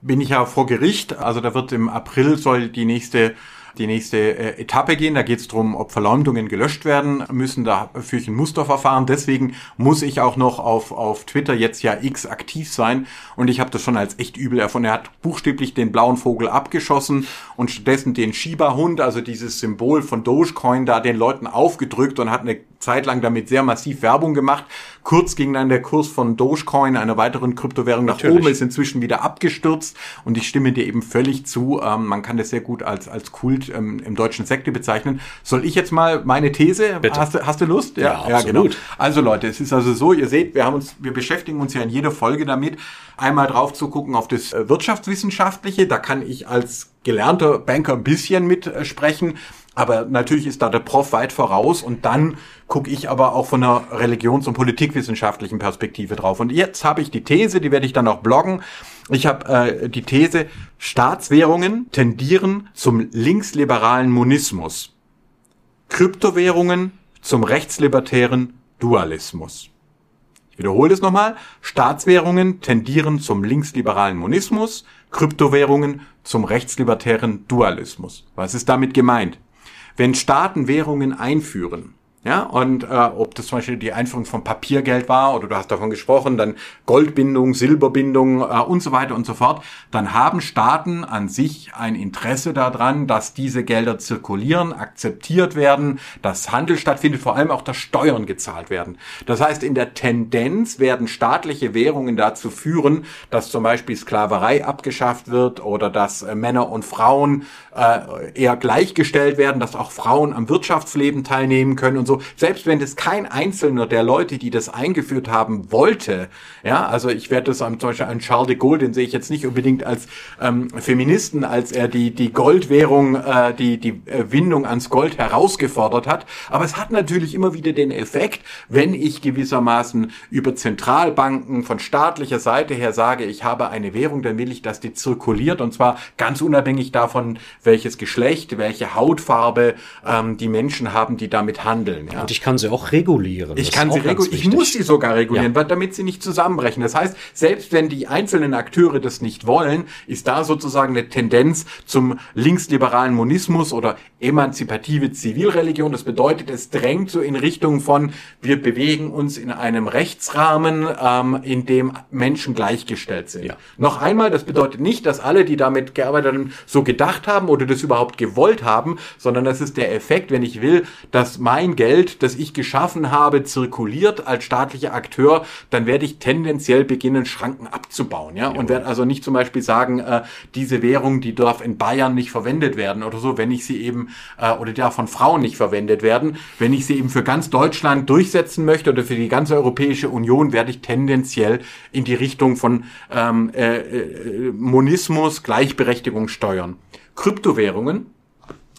bin ich ja vor Gericht. Also da wird im April soll die nächste die nächste äh, Etappe gehen. Da geht es darum, ob Verleumdungen gelöscht werden müssen. Da führe ich ein Musterverfahren. Deswegen muss ich auch noch auf, auf Twitter jetzt ja X aktiv sein. Und ich habe das schon als echt übel erfunden. Er hat buchstäblich den blauen Vogel abgeschossen und stattdessen den Shiba-Hund, also dieses Symbol von Dogecoin, da den Leuten aufgedrückt und hat eine Zeit lang damit sehr massiv Werbung gemacht. Kurz ging dann der Kurs von Dogecoin, einer weiteren Kryptowährung, nach Natürlich. oben, ist inzwischen wieder abgestürzt. Und ich stimme dir eben völlig zu. Ähm, man kann das sehr gut als, als Kult ähm, im deutschen Sekte bezeichnen. Soll ich jetzt mal meine These? Bitte. Hast, du, hast du Lust? Ja, ja, ja genau. Also Leute, es ist also so, ihr seht, wir haben uns, wir beschäftigen uns ja in jeder Folge damit, einmal drauf zu gucken auf das äh, Wirtschaftswissenschaftliche. Da kann ich als gelernter Banker ein bisschen mitsprechen. Aber natürlich ist da der Prof weit voraus und dann gucke ich aber auch von einer religions- und politikwissenschaftlichen Perspektive drauf. Und jetzt habe ich die These, die werde ich dann auch bloggen. Ich habe äh, die These, Staatswährungen tendieren zum linksliberalen Monismus. Kryptowährungen zum rechtslibertären Dualismus. Ich wiederhole das nochmal. Staatswährungen tendieren zum linksliberalen Monismus, Kryptowährungen zum rechtslibertären Dualismus. Was ist damit gemeint? Wenn Staaten Währungen einführen, ja, und äh, ob das zum Beispiel die Einführung von Papiergeld war oder du hast davon gesprochen, dann Goldbindung, Silberbindung äh, und so weiter und so fort, dann haben Staaten an sich ein Interesse daran, dass diese Gelder zirkulieren, akzeptiert werden, dass Handel stattfindet, vor allem auch, dass Steuern gezahlt werden. Das heißt, in der Tendenz werden staatliche Währungen dazu führen, dass zum Beispiel Sklaverei abgeschafft wird oder dass äh, Männer und Frauen äh, eher gleichgestellt werden, dass auch Frauen am Wirtschaftsleben teilnehmen können und so. Selbst wenn das kein einzelner der Leute, die das eingeführt haben, wollte, ja, also ich werde das zum Beispiel an Charles de Gaulle, den sehe ich jetzt nicht unbedingt als ähm, Feministen, als er die die Goldwährung, äh, die die Windung ans Gold herausgefordert hat. Aber es hat natürlich immer wieder den Effekt, wenn ich gewissermaßen über Zentralbanken von staatlicher Seite her sage, ich habe eine Währung, dann will ich, dass die zirkuliert und zwar ganz unabhängig davon, welches Geschlecht, welche Hautfarbe ähm, die Menschen haben, die damit handeln. Ja. Und ich kann sie auch regulieren. Ich kann sie regulieren. Ich muss sie sogar regulieren, ja. damit sie nicht zusammenbrechen. Das heißt, selbst wenn die einzelnen Akteure das nicht wollen, ist da sozusagen eine Tendenz zum linksliberalen Monismus oder emanzipative Zivilreligion. Das bedeutet, es drängt so in Richtung von, wir bewegen uns in einem Rechtsrahmen, ähm, in dem Menschen gleichgestellt sind. Ja. Noch einmal, das bedeutet nicht, dass alle, die damit gearbeitet haben, so gedacht haben oder das überhaupt gewollt haben, sondern das ist der Effekt, wenn ich will, dass mein Geld, das ich geschaffen habe, zirkuliert als staatlicher Akteur, dann werde ich tendenziell beginnen, Schranken abzubauen, ja, ja. und werde also nicht zum Beispiel sagen, äh, diese Währung, die darf in Bayern nicht verwendet werden oder so, wenn ich sie eben äh, oder die darf von Frauen nicht verwendet werden, wenn ich sie eben für ganz Deutschland durchsetzen möchte oder für die ganze Europäische Union, werde ich tendenziell in die Richtung von ähm, äh, äh, Monismus, Gleichberechtigung steuern. Kryptowährungen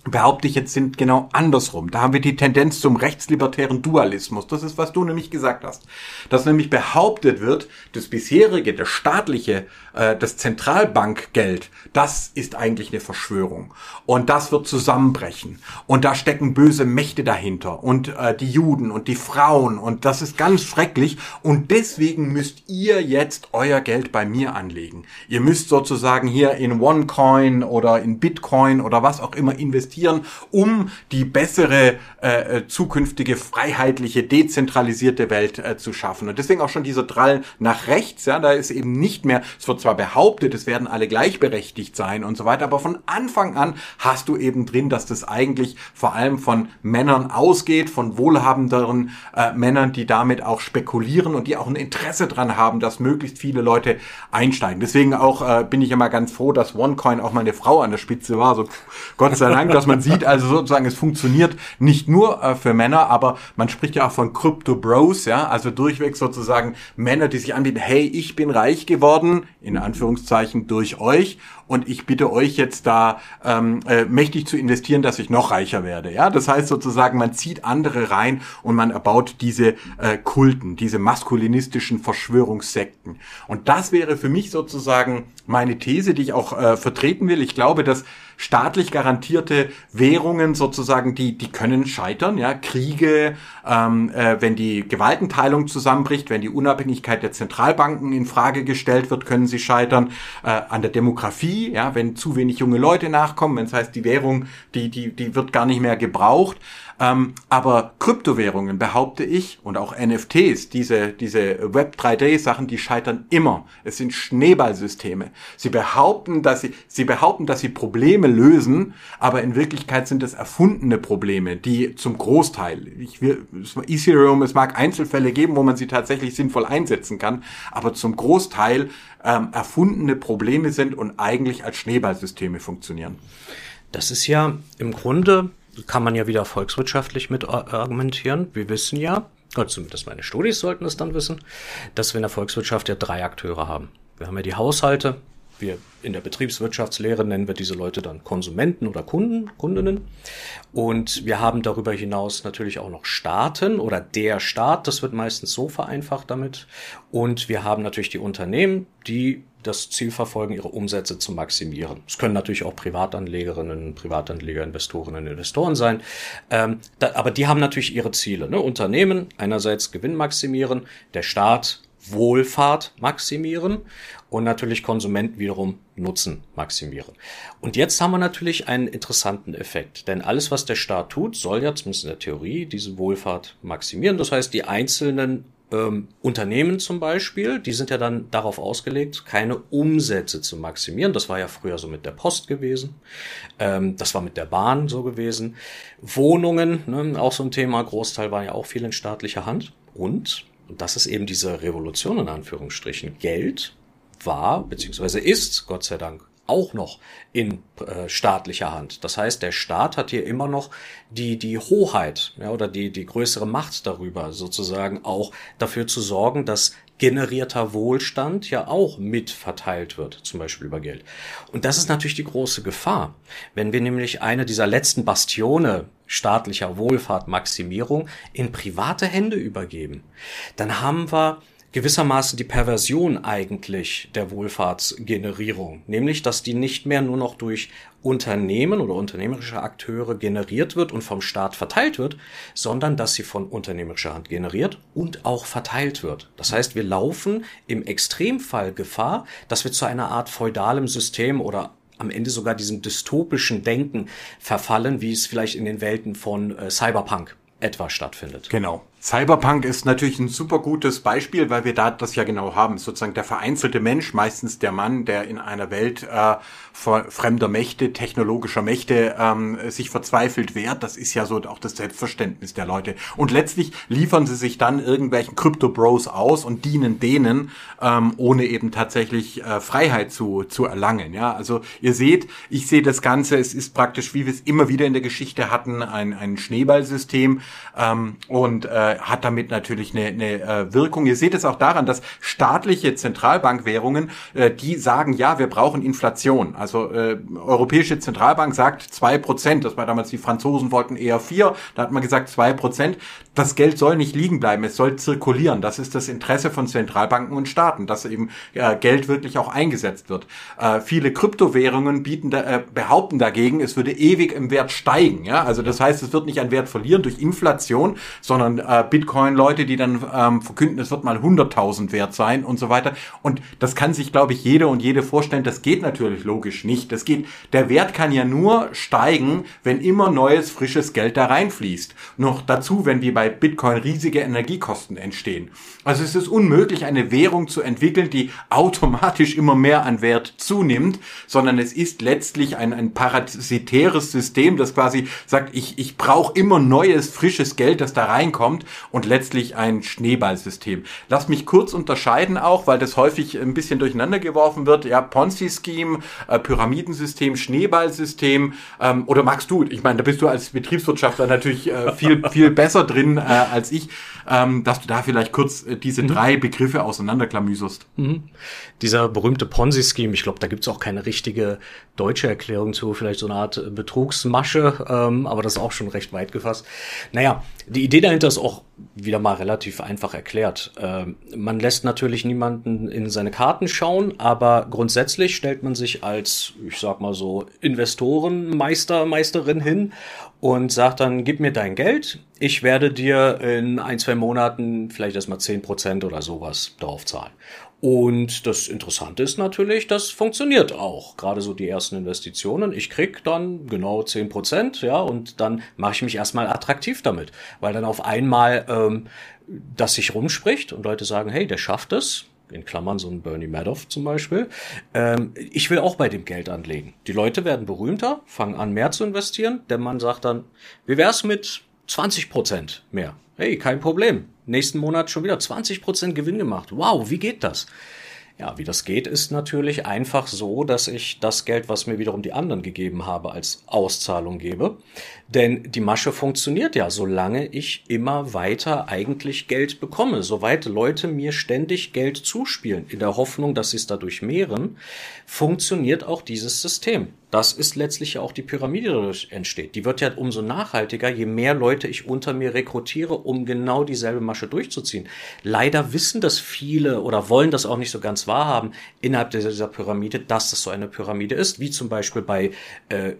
behaupte ich jetzt sind genau andersrum. Da haben wir die Tendenz zum rechtslibertären Dualismus. Das ist, was du nämlich gesagt hast. Dass nämlich behauptet wird, das bisherige, das staatliche, äh, das Zentralbankgeld, das ist eigentlich eine Verschwörung. Und das wird zusammenbrechen. Und da stecken böse Mächte dahinter. Und äh, die Juden und die Frauen. Und das ist ganz schrecklich. Und deswegen müsst ihr jetzt euer Geld bei mir anlegen. Ihr müsst sozusagen hier in OneCoin oder in Bitcoin oder was auch immer investieren investieren, um die bessere äh, äh, zukünftige freiheitliche, dezentralisierte Welt äh, zu schaffen. Und deswegen auch schon dieser Drall nach rechts, ja, da ist eben nicht mehr, es wird zwar behauptet, es werden alle gleichberechtigt sein und so weiter, aber von Anfang an hast du eben drin, dass das eigentlich vor allem von Männern ausgeht, von wohlhabenderen äh, Männern, die damit auch spekulieren und die auch ein Interesse dran haben, dass möglichst viele Leute einsteigen. Deswegen auch äh, bin ich immer ganz froh, dass OneCoin auch mal eine Frau an der Spitze war. So Gott sei Dank, dass man sieht also sozusagen, es funktioniert nicht nur äh, für Männer, aber man spricht ja auch von Crypto Bros, ja, also durchweg sozusagen Männer, die sich anbieten, hey, ich bin reich geworden, in Anführungszeichen durch euch und ich bitte euch jetzt da ähm, äh, mächtig zu investieren, dass ich noch reicher werde. Ja, das heißt sozusagen, man zieht andere rein und man erbaut diese äh, Kulten, diese maskulinistischen Verschwörungssekten. Und das wäre für mich sozusagen meine These, die ich auch äh, vertreten will. Ich glaube, dass staatlich garantierte Währungen sozusagen, die, die können scheitern, ja, Kriege, ähm, äh, wenn die Gewaltenteilung zusammenbricht, wenn die Unabhängigkeit der Zentralbanken in Frage gestellt wird, können sie scheitern, äh, an der Demografie, ja, wenn zu wenig junge Leute nachkommen, wenn es heißt, die Währung, die, die, die wird gar nicht mehr gebraucht, ähm, aber Kryptowährungen, behaupte ich, und auch NFTs, diese, diese Web 3D-Sachen, die scheitern immer. Es sind Schneeballsysteme. Sie behaupten, dass sie, sie behaupten, dass sie Probleme lösen, aber in Wirklichkeit sind es erfundene Probleme, die zum Großteil, ich will, Ethereum, es mag Einzelfälle geben, wo man sie tatsächlich sinnvoll einsetzen kann, aber zum Großteil ähm, erfundene Probleme sind und eigentlich als Schneeballsysteme funktionieren. Das ist ja im Grunde kann man ja wieder volkswirtschaftlich mit argumentieren. Wir wissen ja, oder zumindest meine Studis sollten es dann wissen, dass wir in der Volkswirtschaft ja drei Akteure haben. Wir haben ja die Haushalte, wir in der Betriebswirtschaftslehre nennen wir diese Leute dann Konsumenten oder Kunden, Kundinnen. Und wir haben darüber hinaus natürlich auch noch Staaten oder der Staat, das wird meistens so vereinfacht damit. Und wir haben natürlich die Unternehmen, die das Ziel verfolgen, ihre Umsätze zu maximieren. Es können natürlich auch Privatanlegerinnen, Privatanleger, Investorinnen, Investoren sein. Ähm, da, aber die haben natürlich ihre Ziele. Ne? Unternehmen einerseits Gewinn maximieren, der Staat Wohlfahrt maximieren und natürlich Konsumenten wiederum Nutzen maximieren. Und jetzt haben wir natürlich einen interessanten Effekt, denn alles, was der Staat tut, soll ja zumindest in der Theorie diese Wohlfahrt maximieren. Das heißt, die einzelnen ähm, Unternehmen zum Beispiel, die sind ja dann darauf ausgelegt, keine Umsätze zu maximieren. Das war ja früher so mit der Post gewesen. Ähm, das war mit der Bahn so gewesen. Wohnungen, ne, auch so ein Thema. Großteil war ja auch viel in staatlicher Hand. Und, und das ist eben diese Revolution in Anführungsstrichen, Geld war, beziehungsweise ist, Gott sei Dank, auch noch in äh, staatlicher Hand. Das heißt, der Staat hat hier immer noch die, die Hoheit ja, oder die, die größere Macht darüber, sozusagen auch dafür zu sorgen, dass generierter Wohlstand ja auch mitverteilt wird, zum Beispiel über Geld. Und das ist natürlich die große Gefahr. Wenn wir nämlich eine dieser letzten Bastione staatlicher Wohlfahrtmaximierung in private Hände übergeben, dann haben wir gewissermaßen die Perversion eigentlich der Wohlfahrtsgenerierung, nämlich dass die nicht mehr nur noch durch Unternehmen oder unternehmerische Akteure generiert wird und vom Staat verteilt wird, sondern dass sie von unternehmerischer Hand generiert und auch verteilt wird. Das heißt, wir laufen im Extremfall Gefahr, dass wir zu einer Art feudalem System oder am Ende sogar diesem dystopischen Denken verfallen, wie es vielleicht in den Welten von äh, Cyberpunk etwa stattfindet. Genau. Cyberpunk ist natürlich ein super gutes Beispiel, weil wir da das ja genau haben. Sozusagen der vereinzelte Mensch, meistens der Mann, der in einer Welt äh, fremder Mächte, technologischer Mächte ähm, sich verzweifelt wehrt. Das ist ja so auch das Selbstverständnis der Leute. Und letztlich liefern sie sich dann irgendwelchen Crypto-Bros aus und dienen denen, ähm, ohne eben tatsächlich äh, Freiheit zu, zu erlangen. Ja, also ihr seht, ich sehe das Ganze, es ist praktisch, wie wir es immer wieder in der Geschichte hatten, ein, ein Schneeballsystem ähm, und äh, hat damit natürlich eine, eine äh, Wirkung. Ihr seht es auch daran, dass staatliche Zentralbankwährungen, äh, die sagen, ja, wir brauchen Inflation. Also äh, Europäische Zentralbank sagt zwei Prozent. Das war damals die Franzosen wollten eher vier. Da hat man gesagt zwei Prozent. Das Geld soll nicht liegen bleiben. Es soll zirkulieren. Das ist das Interesse von Zentralbanken und Staaten, dass eben äh, Geld wirklich auch eingesetzt wird. Äh, viele Kryptowährungen bieten da, äh, behaupten dagegen, es würde ewig im Wert steigen. Ja, also das heißt, es wird nicht an Wert verlieren durch Inflation, sondern äh, Bitcoin-Leute, die dann ähm, verkünden, es wird mal 100.000 wert sein und so weiter. Und das kann sich, glaube ich, jeder und jede vorstellen. Das geht natürlich logisch nicht. Das geht, der Wert kann ja nur steigen, wenn immer neues, frisches Geld da reinfließt. Noch dazu, wenn wie bei Bitcoin riesige Energiekosten entstehen. Also es ist unmöglich, eine Währung zu entwickeln, die automatisch immer mehr an Wert zunimmt, sondern es ist letztlich ein, ein parasitäres System, das quasi sagt, ich, ich brauche immer neues, frisches Geld, das da reinkommt und letztlich ein Schneeballsystem. Lass mich kurz unterscheiden auch, weil das häufig ein bisschen durcheinander geworfen wird. Ja, Ponzi-Scheme, äh, Pyramidensystem, Schneeballsystem. Ähm, oder magst du? Ich meine, da bist du als Betriebswirtschaftler natürlich äh, viel, viel besser drin äh, als ich, ähm, dass du da vielleicht kurz äh, diese mhm. drei Begriffe auseinanderklamüserst. Mhm. Dieser berühmte Ponzi-Scheme, ich glaube, da gibt es auch keine richtige deutsche Erklärung zu, vielleicht so eine Art Betrugsmasche, ähm, aber das ist auch schon recht weit gefasst. Naja, die Idee dahinter ist auch wieder mal relativ einfach erklärt. Ähm, man lässt natürlich niemanden in seine Karten schauen, aber grundsätzlich stellt man sich als, ich sag mal so, Investorenmeister, Meisterin hin und sagt dann, gib mir dein Geld, ich werde dir in ein, zwei Monaten vielleicht erstmal zehn Prozent oder sowas drauf zahlen. Und das Interessante ist natürlich, das funktioniert auch. Gerade so die ersten Investitionen. Ich krieg dann genau zehn Prozent, ja, und dann mache ich mich erstmal attraktiv damit. Weil dann auf einmal ähm, das sich rumspricht und Leute sagen, hey, der schafft es. In Klammern so ein Bernie Madoff zum Beispiel. Ähm, ich will auch bei dem Geld anlegen. Die Leute werden berühmter, fangen an mehr zu investieren. Der Mann sagt dann, wie wär's mit 20 Prozent mehr? Hey, kein Problem nächsten Monat schon wieder 20% Gewinn gemacht. Wow, wie geht das? Ja, wie das geht, ist natürlich einfach so, dass ich das Geld, was mir wiederum die anderen gegeben habe, als Auszahlung gebe. Denn die Masche funktioniert ja, solange ich immer weiter eigentlich Geld bekomme. Soweit Leute mir ständig Geld zuspielen, in der Hoffnung, dass sie es dadurch mehren, funktioniert auch dieses System. Das ist letztlich ja auch die Pyramide, die dadurch entsteht. Die wird ja umso nachhaltiger, je mehr Leute ich unter mir rekrutiere, um genau dieselbe Masche durchzuziehen. Leider wissen das viele oder wollen das auch nicht so ganz wahrhaben innerhalb dieser Pyramide, dass das so eine Pyramide ist, wie zum Beispiel bei äh,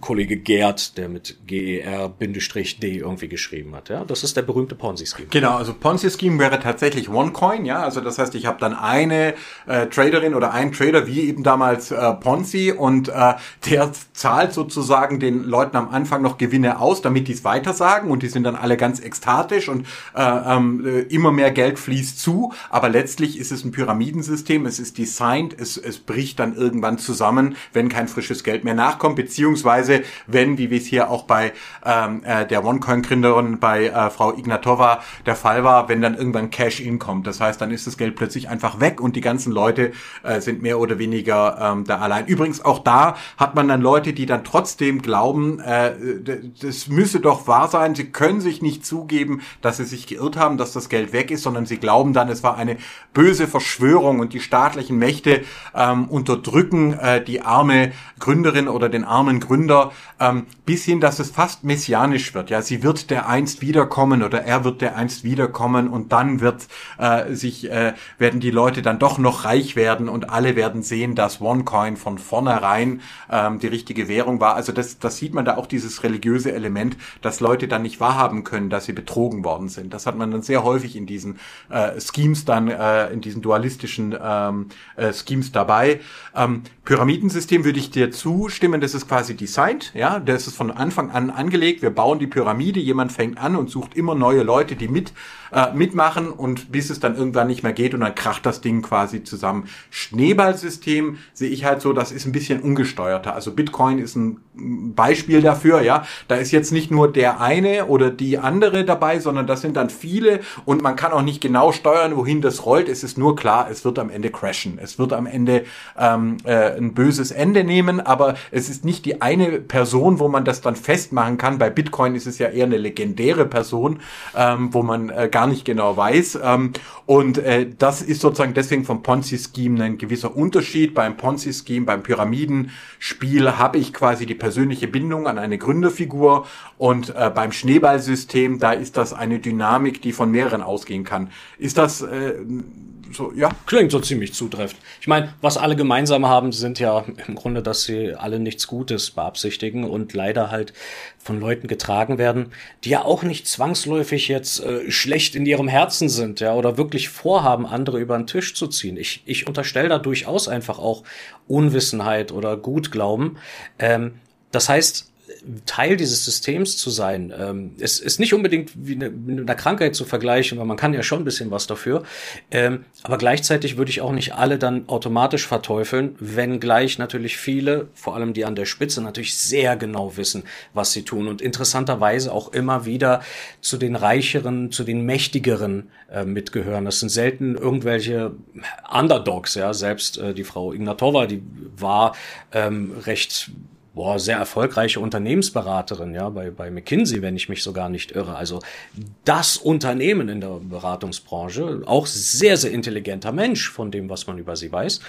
Kollege Gerd, der mit GER-D irgendwie geschrieben hat. Ja, das ist der berühmte Ponzi-Scheme. Genau, also Ponzi-Scheme wäre tatsächlich OneCoin, ja, also das heißt, ich habe dann eine äh, Traderin oder einen Trader, wie eben damals äh, Ponzi und äh, der zahlt sozusagen den Leuten am Anfang noch Gewinne aus, damit die es weitersagen. Und die sind dann alle ganz ekstatisch und äh, ähm, äh, immer mehr Geld fließt zu, aber letztlich ist es ein Pyramidensystem, es ist designed, es, es bricht dann irgendwann zusammen, wenn kein frisches Geld mehr nachkommt, beziehungsweise wenn, wie wir es hier auch bei ähm, äh, der OneCoin-Gründerin, bei äh, Frau Ignatova der Fall war, wenn dann irgendwann Cash-In kommt. Das heißt, dann ist das Geld plötzlich einfach weg und die ganzen Leute äh, sind mehr oder weniger ähm, da allein. Übrigens auch da hat man dann Leute, die dann trotzdem glauben, äh, das müsse doch wahr sein, sie können sich nicht zugeben, dass sie sich geirrt haben, dass das Geld weg ist, sondern sie glauben dann, es war eine böse Verschwörung und die staatlichen Mächte ähm, unterdrücken äh, die arme Gründerin oder den armen Gründer ähm, bis hin, dass es fast messianisch wird. Ja, sie wird der einst wiederkommen oder er wird der einst wiederkommen und dann wird äh, sich äh, werden die Leute dann doch noch reich werden und alle werden sehen, dass OneCoin von vornherein ähm, die richtige Währung war. Also das, das sieht man da auch dieses religiöse Element, dass Leute dann nicht wahrhaben können, dass sie betrogen worden sind. Das hat man dann sehr häufig in diesen äh, Schemes dann, äh, in diesen dualistischen ähm, äh, Schemes dabei. Ähm, Pyramidensystem würde ich dir zustimmen, das ist quasi designed, ja, das ist von Anfang an angelegt. Wir bauen die Pyramide, jemand fängt an und sucht immer neue Leute, die mit äh, mitmachen und bis es dann irgendwann nicht mehr geht und dann kracht das Ding quasi zusammen. Schneeballsystem sehe ich halt so, das ist ein bisschen ungesteuerter. Also Bitcoin ist ein Beispiel dafür, ja. Da ist jetzt nicht nur der eine oder die andere dabei, sondern das sind dann viele und man kann auch nicht genau steuern, wohin das rollt. Es ist nur klar, es wird am Ende crashen. Es wird am Ende ähm, äh, ein böses Ende nehmen, aber es ist nicht die eine Person, wo man das dann festmachen kann. Bei Bitcoin ist es ja eher eine legendäre Person, ähm, wo man äh, gar nicht genau weiß. Ähm, und äh, das ist sozusagen deswegen vom Ponzi-Scheme ein gewisser Unterschied. Beim Ponzi-Scheme, beim Pyramidenspiel habe ich quasi die persönliche Bindung an eine Gründerfigur und äh, beim Schneeballsystem, da ist das eine Dynamik, die von mehreren ausgehen kann. Ist das äh, so, ja. Klingt so ziemlich zutreffend. Ich meine, was alle gemeinsam haben, sind ja im Grunde, dass sie alle nichts Gutes beabsichtigen und leider halt von Leuten getragen werden, die ja auch nicht zwangsläufig jetzt äh, schlecht in ihrem Herzen sind, ja, oder wirklich vorhaben, andere über den Tisch zu ziehen. Ich, ich unterstelle da durchaus einfach auch Unwissenheit oder Gutglauben. Ähm, das heißt, Teil dieses Systems zu sein. Ähm, es ist nicht unbedingt wie eine, mit einer Krankheit zu vergleichen, weil man kann ja schon ein bisschen was dafür. Ähm, aber gleichzeitig würde ich auch nicht alle dann automatisch verteufeln, wenn gleich natürlich viele, vor allem die an der Spitze, natürlich sehr genau wissen, was sie tun und interessanterweise auch immer wieder zu den reicheren, zu den mächtigeren äh, mitgehören. Das sind selten irgendwelche Underdogs, ja. Selbst äh, die Frau Ignatova, die war ähm, recht boah, sehr erfolgreiche Unternehmensberaterin, ja, bei, bei McKinsey, wenn ich mich so gar nicht irre. Also das Unternehmen in der Beratungsbranche, auch sehr, sehr intelligenter Mensch von dem, was man über sie weiß.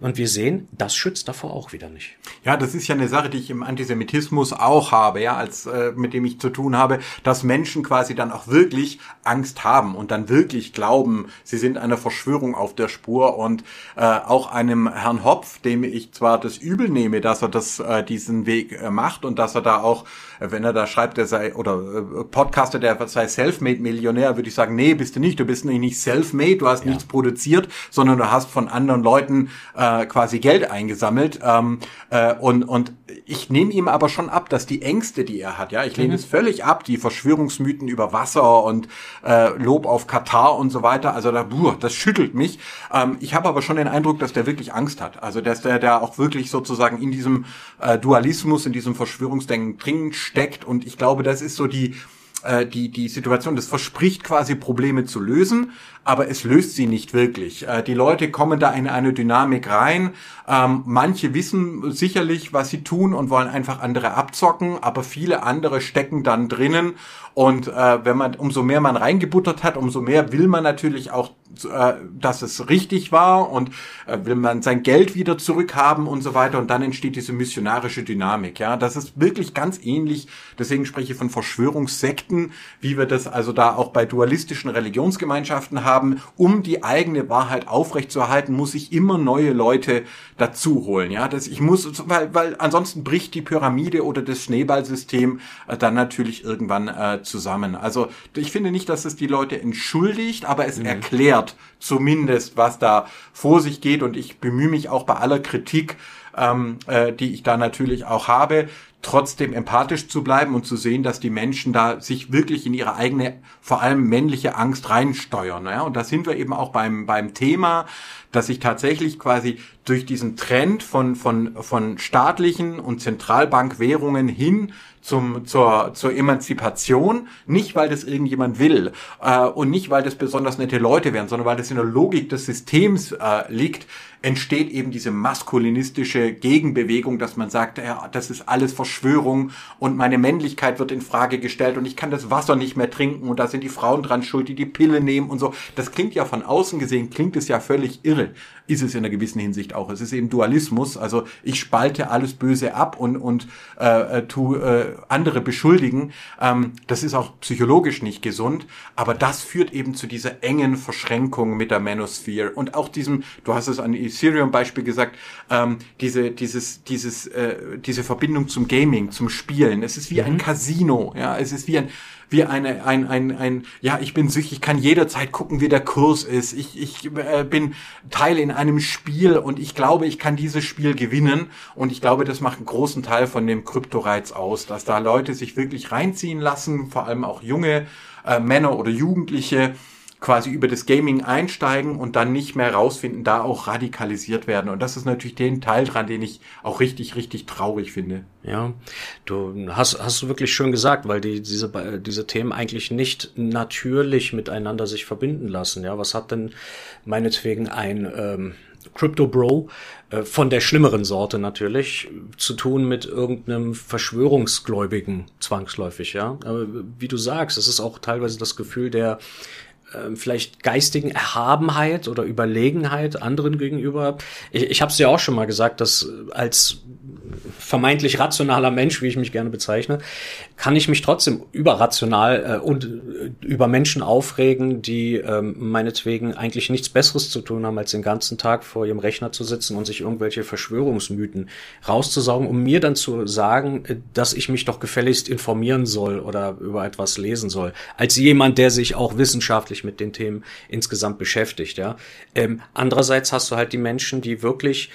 Und wir sehen, das schützt davor auch wieder nicht. Ja, das ist ja eine Sache, die ich im Antisemitismus auch habe, ja, als äh, mit dem ich zu tun habe, dass Menschen quasi dann auch wirklich Angst haben und dann wirklich glauben, sie sind einer Verschwörung auf der Spur und äh, auch einem Herrn Hopf, dem ich zwar das übel nehme, dass er das äh, diesen diesen Weg äh, macht und dass er da auch, wenn er da schreibt, er sei, oder äh, Podcaster, der sei Selfmade-Millionär, würde ich sagen, nee, bist du nicht, du bist nicht Selfmade, du hast ja. nichts produziert, sondern du hast von anderen Leuten äh, quasi Geld eingesammelt ähm, äh, und, und ich nehme ihm aber schon ab, dass die Ängste, die er hat, ja, ich lehne mhm. es völlig ab, die Verschwörungsmythen über Wasser und äh, Lob auf Katar und so weiter, also da, buh, das schüttelt mich. Ähm, ich habe aber schon den Eindruck, dass der wirklich Angst hat, also dass der, der auch wirklich sozusagen in diesem äh, Dualismus, in diesem Verschwörungsdenken drin steckt und ich glaube, das ist so die äh, die, die Situation, das verspricht quasi Probleme zu lösen, aber es löst sie nicht wirklich. Äh, die Leute kommen da in eine Dynamik rein. Ähm, manche wissen sicherlich, was sie tun und wollen einfach andere abzocken, aber viele andere stecken dann drinnen. Und äh, wenn man, umso mehr man reingebuttert hat, umso mehr will man natürlich auch, äh, dass es richtig war und äh, will man sein Geld wieder zurückhaben und so weiter. Und dann entsteht diese missionarische Dynamik. Ja, das ist wirklich ganz ähnlich. Deswegen spreche ich von Verschwörungssekten, wie wir das also da auch bei dualistischen Religionsgemeinschaften haben um die eigene Wahrheit aufrechtzuerhalten, muss ich immer neue Leute dazu holen. Ja, das, ich muss, weil, weil ansonsten bricht die Pyramide oder das Schneeballsystem äh, dann natürlich irgendwann äh, zusammen. Also ich finde nicht, dass es die Leute entschuldigt, aber es mhm. erklärt zumindest, was da vor sich geht. Und ich bemühe mich auch bei aller Kritik, ähm, äh, die ich da natürlich auch habe, trotzdem empathisch zu bleiben und zu sehen, dass die Menschen da sich wirklich in ihre eigene, vor allem männliche Angst reinsteuern. Ja? Und da sind wir eben auch beim, beim Thema, dass sich tatsächlich quasi durch diesen Trend von, von, von staatlichen und Zentralbankwährungen hin zum, zur, zur Emanzipation, nicht weil das irgendjemand will äh, und nicht weil das besonders nette Leute wären, sondern weil das in der Logik des Systems äh, liegt, entsteht eben diese maskulinistische Gegenbewegung, dass man sagt, ja, das ist alles Verschwörung und meine Männlichkeit wird in Frage gestellt und ich kann das Wasser nicht mehr trinken und da sind die Frauen dran schuld, die die Pille nehmen und so. Das klingt ja von außen gesehen, klingt es ja völlig irre. Ist es in einer gewissen Hinsicht auch. Es ist eben Dualismus, also ich spalte alles Böse ab und, und äh, äh tu äh, andere beschuldigen. Ähm, das ist auch psychologisch nicht gesund, aber das führt eben zu dieser engen Verschränkung mit der Manosphere und auch diesem, du hast es an Ethereum-Beispiel gesagt, ähm, diese, dieses, dieses, äh, diese Verbindung zum Gaming, zum Spielen. Es ist wie mhm. ein Casino, ja, es ist wie ein, wie eine, ein, ein, ein, ja, ich bin süchtig, ich kann jederzeit gucken, wie der Kurs ist. Ich, ich äh, bin Teil in einem Spiel und ich glaube, ich kann dieses Spiel gewinnen. Und ich glaube, das macht einen großen Teil von dem Kryptoreiz aus, dass da Leute sich wirklich reinziehen lassen, vor allem auch junge äh, Männer oder Jugendliche, quasi über das Gaming einsteigen und dann nicht mehr rausfinden, da auch radikalisiert werden. Und das ist natürlich den Teil dran, den ich auch richtig, richtig traurig finde. Ja, du hast, hast du wirklich schön gesagt, weil die, diese, diese Themen eigentlich nicht natürlich miteinander sich verbinden lassen. Ja, was hat denn meinetwegen ein, ähm, Crypto Bro äh, von der schlimmeren Sorte natürlich zu tun mit irgendeinem Verschwörungsgläubigen zwangsläufig, ja. Aber wie du sagst, es ist auch teilweise das Gefühl der ähm, vielleicht geistigen Erhabenheit oder Überlegenheit anderen gegenüber. Ich, ich habe es ja auch schon mal gesagt, dass als vermeintlich rationaler Mensch, wie ich mich gerne bezeichne, kann ich mich trotzdem überrational äh, und äh, über Menschen aufregen, die ähm, meinetwegen eigentlich nichts Besseres zu tun haben, als den ganzen Tag vor ihrem Rechner zu sitzen und sich irgendwelche Verschwörungsmythen rauszusaugen, um mir dann zu sagen, äh, dass ich mich doch gefälligst informieren soll oder über etwas lesen soll, als jemand, der sich auch wissenschaftlich mit den Themen insgesamt beschäftigt. Ja. Ähm, andererseits hast du halt die Menschen, die wirklich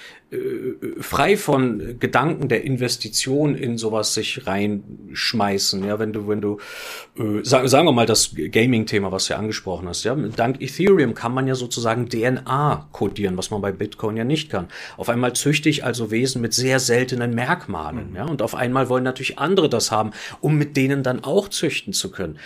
frei von Gedanken der Investition in sowas sich reinschmeißen. Ja, wenn du, wenn du, äh, sag, sagen wir mal das Gaming-Thema, was du ja angesprochen hast. Ja, dank Ethereum kann man ja sozusagen DNA kodieren, was man bei Bitcoin ja nicht kann. Auf einmal züchte ich also Wesen mit sehr seltenen Merkmalen. Mhm. Ja, und auf einmal wollen natürlich andere das haben, um mit denen dann auch züchten zu können.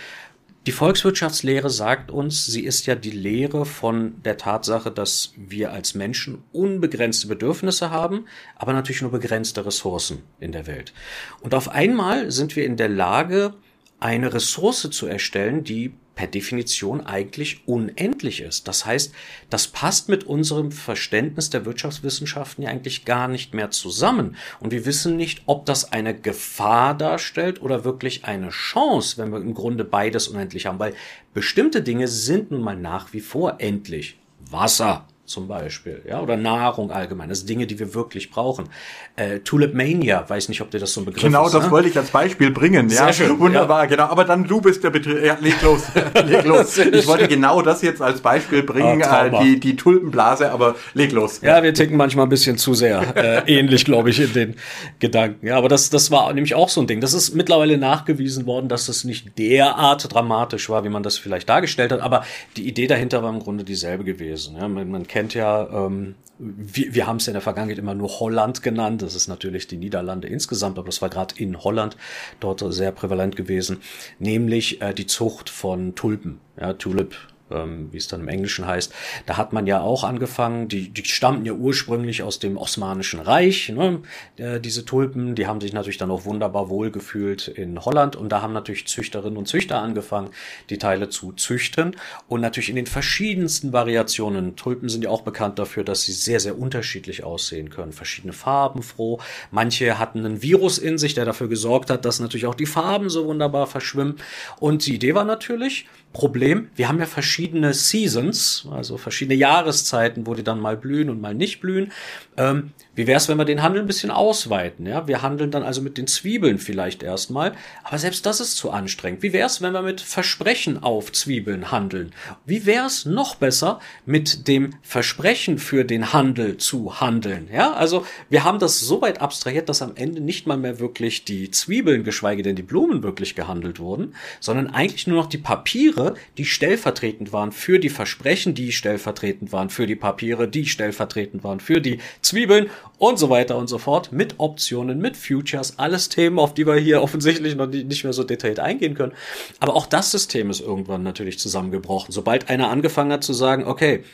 Die Volkswirtschaftslehre sagt uns, sie ist ja die Lehre von der Tatsache, dass wir als Menschen unbegrenzte Bedürfnisse haben, aber natürlich nur begrenzte Ressourcen in der Welt. Und auf einmal sind wir in der Lage, eine Ressource zu erstellen, die per Definition eigentlich unendlich ist. Das heißt, das passt mit unserem Verständnis der Wirtschaftswissenschaften ja eigentlich gar nicht mehr zusammen. Und wir wissen nicht, ob das eine Gefahr darstellt oder wirklich eine Chance, wenn wir im Grunde beides unendlich haben. Weil bestimmte Dinge sind nun mal nach wie vor endlich. Wasser, zum Beispiel, ja, oder Nahrung allgemein. Das sind Dinge, die wir wirklich brauchen. Äh, Tulip Mania, weiß nicht, ob dir das so ein Begriff genau, ist. Genau, das ne? wollte ich als Beispiel bringen. Sehr ja, schön. Wunderbar, ja. genau. Aber dann du bist der Betrieb. Ja, leg los. leg los. ich wollte genau das jetzt als Beispiel bringen, oh, äh, die, die Tulpenblase, aber leg los. Ja, wir ticken manchmal ein bisschen zu sehr äh, ähnlich, glaube ich, in den Gedanken. Ja, aber das, das war nämlich auch so ein Ding. Das ist mittlerweile nachgewiesen worden, dass das nicht derart dramatisch war, wie man das vielleicht dargestellt hat, aber die Idee dahinter war im Grunde dieselbe gewesen. Ja, man, man kennt kennt ja, ähm, wir, wir haben es in der Vergangenheit immer nur Holland genannt. Das ist natürlich die Niederlande insgesamt, aber das war gerade in Holland dort sehr prävalent gewesen, nämlich äh, die Zucht von Tulpen, ja, Tulip ähm, wie es dann im Englischen heißt. Da hat man ja auch angefangen, die, die stammten ja ursprünglich aus dem Osmanischen Reich, ne? äh, diese Tulpen, die haben sich natürlich dann auch wunderbar wohlgefühlt in Holland und da haben natürlich Züchterinnen und Züchter angefangen, die Teile zu züchten und natürlich in den verschiedensten Variationen. Tulpen sind ja auch bekannt dafür, dass sie sehr, sehr unterschiedlich aussehen können, verschiedene Farben froh. Manche hatten einen Virus in sich, der dafür gesorgt hat, dass natürlich auch die Farben so wunderbar verschwimmen und die Idee war natürlich, Problem, wir haben ja verschiedene Seasons, also verschiedene Jahreszeiten, wo die dann mal blühen und mal nicht blühen. Ähm, wie wäre es, wenn wir den Handel ein bisschen ausweiten? Ja, wir handeln dann also mit den Zwiebeln vielleicht erstmal, aber selbst das ist zu anstrengend. Wie wäre es, wenn wir mit Versprechen auf Zwiebeln handeln? Wie wäre es noch besser, mit dem Versprechen für den Handel zu handeln? Ja, also wir haben das so weit abstrahiert, dass am Ende nicht mal mehr wirklich die Zwiebeln, geschweige denn die Blumen wirklich gehandelt wurden, sondern eigentlich nur noch die Papiere, die stellvertretend waren für die Versprechen, die stellvertretend waren für die Papiere, die stellvertretend waren für die Zwiebeln und so weiter und so fort, mit Optionen, mit Futures, alles Themen, auf die wir hier offensichtlich noch nicht mehr so detailliert eingehen können. Aber auch das System ist irgendwann natürlich zusammengebrochen. Sobald einer angefangen hat zu sagen, okay,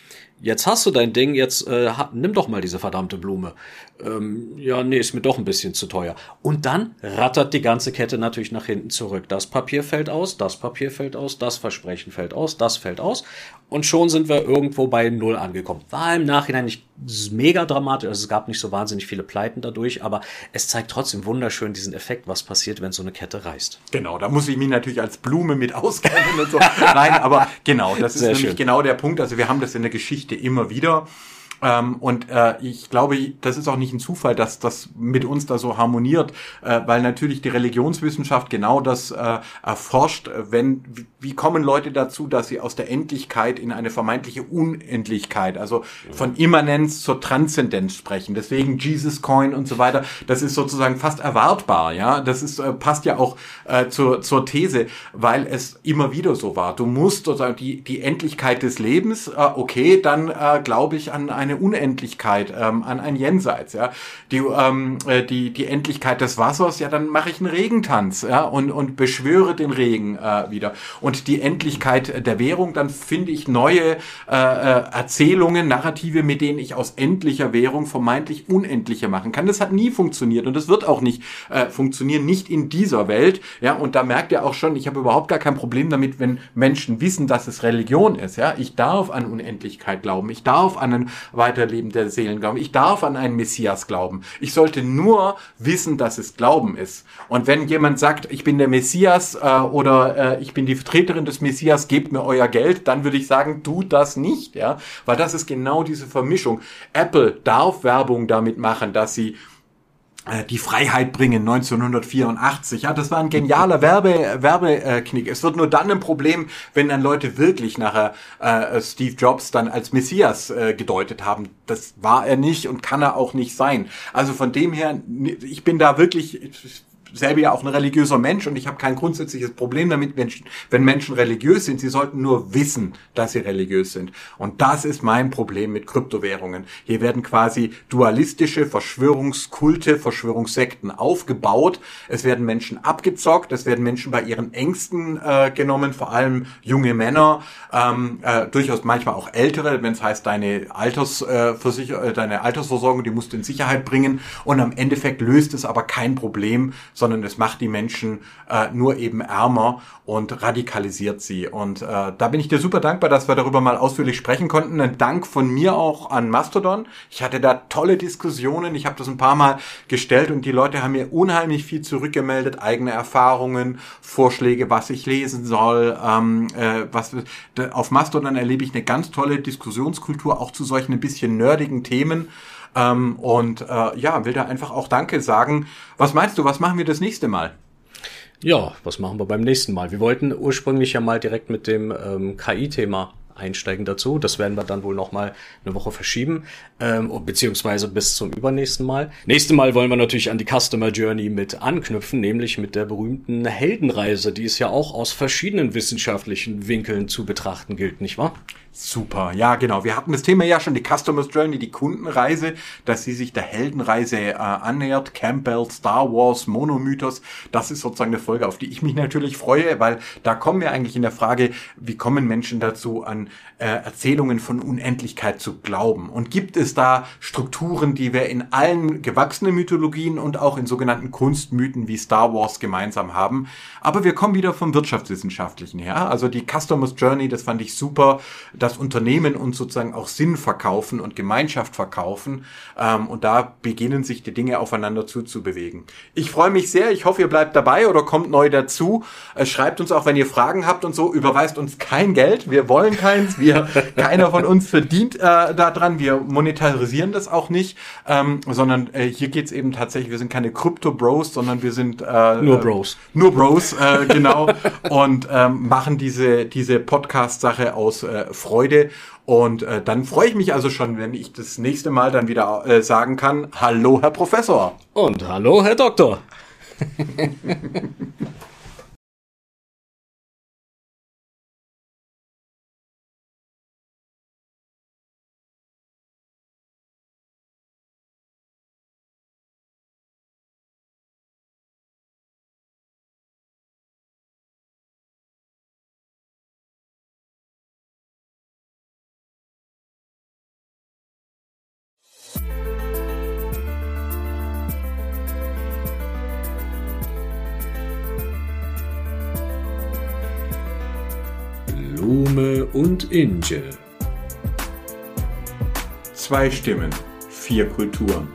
jetzt hast du dein Ding, jetzt äh, nimm doch mal diese verdammte Blume. Ähm, ja, nee, ist mir doch ein bisschen zu teuer. Und dann rattert die ganze Kette natürlich nach hinten zurück. Das Papier fällt aus, das Papier fällt aus, das Versprechen fällt aus, das fällt aus. Und schon sind wir irgendwo bei Null angekommen. War im Nachhinein nicht mega dramatisch, also es gab nicht so wahnsinnig viele Pleiten dadurch, aber es zeigt trotzdem wunderschön diesen Effekt, was passiert, wenn so eine Kette reißt. Genau, da muss ich mich natürlich als Blume mit auskennen und so. Nein, aber genau, das ist Sehr nämlich schön. genau der Punkt. Also wir haben das in der Geschichte immer wieder. Ähm, und äh, ich glaube, das ist auch nicht ein Zufall, dass das mit uns da so harmoniert, äh, weil natürlich die Religionswissenschaft genau das äh, erforscht. Wenn wie kommen Leute dazu, dass sie aus der Endlichkeit in eine vermeintliche Unendlichkeit, also von Immanenz zur Transzendenz sprechen. Deswegen Jesus Coin und so weiter. Das ist sozusagen fast erwartbar, ja. Das ist äh, passt ja auch äh, zur zur These, weil es immer wieder so war. Du musst sozusagen die die Endlichkeit des Lebens, äh, okay, dann äh, glaube ich an ein eine Unendlichkeit, ähm, an ein Jenseits, ja. Die, ähm, äh, die, die Endlichkeit des Wassers, ja, dann mache ich einen Regentanz, ja, und, und beschwöre den Regen äh, wieder. Und die Endlichkeit der Währung, dann finde ich neue äh, äh, Erzählungen, Narrative, mit denen ich aus endlicher Währung vermeintlich unendliche machen kann. Das hat nie funktioniert und das wird auch nicht äh, funktionieren, nicht in dieser Welt, ja, und da merkt ihr auch schon, ich habe überhaupt gar kein Problem damit, wenn Menschen wissen, dass es Religion ist, ja. Ich darf an Unendlichkeit glauben, ich darf an einen Weiterleben der Seelen glauben. Ich darf an einen Messias glauben. Ich sollte nur wissen, dass es Glauben ist. Und wenn jemand sagt, ich bin der Messias äh, oder äh, ich bin die Vertreterin des Messias, gebt mir euer Geld, dann würde ich sagen, tu das nicht, ja, weil das ist genau diese Vermischung. Apple darf Werbung damit machen, dass sie die Freiheit bringen 1984. Ja, das war ein genialer Werbe Werbeknick. Es wird nur dann ein Problem, wenn dann Leute wirklich nachher äh, Steve Jobs dann als Messias äh, gedeutet haben. Das war er nicht und kann er auch nicht sein. Also von dem her, ich bin da wirklich selber ja auch ein religiöser Mensch und ich habe kein grundsätzliches Problem damit, wenn, wenn Menschen religiös sind. Sie sollten nur wissen, dass sie religiös sind. Und das ist mein Problem mit Kryptowährungen. Hier werden quasi dualistische Verschwörungskulte, Verschwörungssekten aufgebaut. Es werden Menschen abgezockt, es werden Menschen bei ihren Ängsten äh, genommen, vor allem junge Männer, ähm, äh, durchaus manchmal auch ältere, wenn es heißt, deine, Altersversicher äh, deine Altersversorgung, die musst du in Sicherheit bringen. Und am Endeffekt löst es aber kein Problem, sondern es macht die Menschen äh, nur eben ärmer und radikalisiert sie. Und äh, da bin ich dir super dankbar, dass wir darüber mal ausführlich sprechen konnten. Ein Dank von mir auch an Mastodon. Ich hatte da tolle Diskussionen. Ich habe das ein paar Mal gestellt und die Leute haben mir unheimlich viel zurückgemeldet, eigene Erfahrungen, Vorschläge, was ich lesen soll. Ähm, äh, was auf Mastodon erlebe ich eine ganz tolle Diskussionskultur, auch zu solchen ein bisschen nerdigen Themen. Ähm, und äh, ja, will da einfach auch Danke sagen. Was meinst du, was machen wir das nächste Mal? Ja, was machen wir beim nächsten Mal? Wir wollten ursprünglich ja mal direkt mit dem ähm, KI-Thema einsteigen dazu. Das werden wir dann wohl noch mal eine Woche verschieben, ähm, beziehungsweise bis zum übernächsten Mal. Nächste Mal wollen wir natürlich an die Customer Journey mit anknüpfen, nämlich mit der berühmten Heldenreise, die es ja auch aus verschiedenen wissenschaftlichen Winkeln zu betrachten gilt, nicht wahr? Super, ja genau. Wir hatten das Thema ja schon, die Customer's Journey, die Kundenreise, dass sie sich der Heldenreise äh, annähert. Campbell, Star Wars, Monomythos, das ist sozusagen eine Folge, auf die ich mich natürlich freue, weil da kommen wir eigentlich in der Frage, wie kommen Menschen dazu, an äh, Erzählungen von Unendlichkeit zu glauben? Und gibt es da Strukturen, die wir in allen gewachsenen Mythologien und auch in sogenannten Kunstmythen wie Star Wars gemeinsam haben? Aber wir kommen wieder vom Wirtschaftswissenschaftlichen her. Also die Customer's Journey, das fand ich super dass Unternehmen uns sozusagen auch Sinn verkaufen und Gemeinschaft verkaufen. Ähm, und da beginnen sich die Dinge aufeinander zuzubewegen. Ich freue mich sehr. Ich hoffe, ihr bleibt dabei oder kommt neu dazu. Äh, schreibt uns auch, wenn ihr Fragen habt und so. Überweist uns kein Geld. Wir wollen keins. Wir, keiner von uns verdient äh, daran. Wir monetarisieren das auch nicht, ähm, sondern äh, hier geht's eben tatsächlich, wir sind keine Krypto-Bros, sondern wir sind äh, nur Bros. Nur Bros, äh, genau. und ähm, machen diese, diese Podcast-Sache aus äh, Freude Freude. Und äh, dann freue ich mich also schon, wenn ich das nächste Mal dann wieder äh, sagen kann, hallo Herr Professor. Und hallo Herr Doktor. und Inge. Zwei Stimmen, vier Kulturen.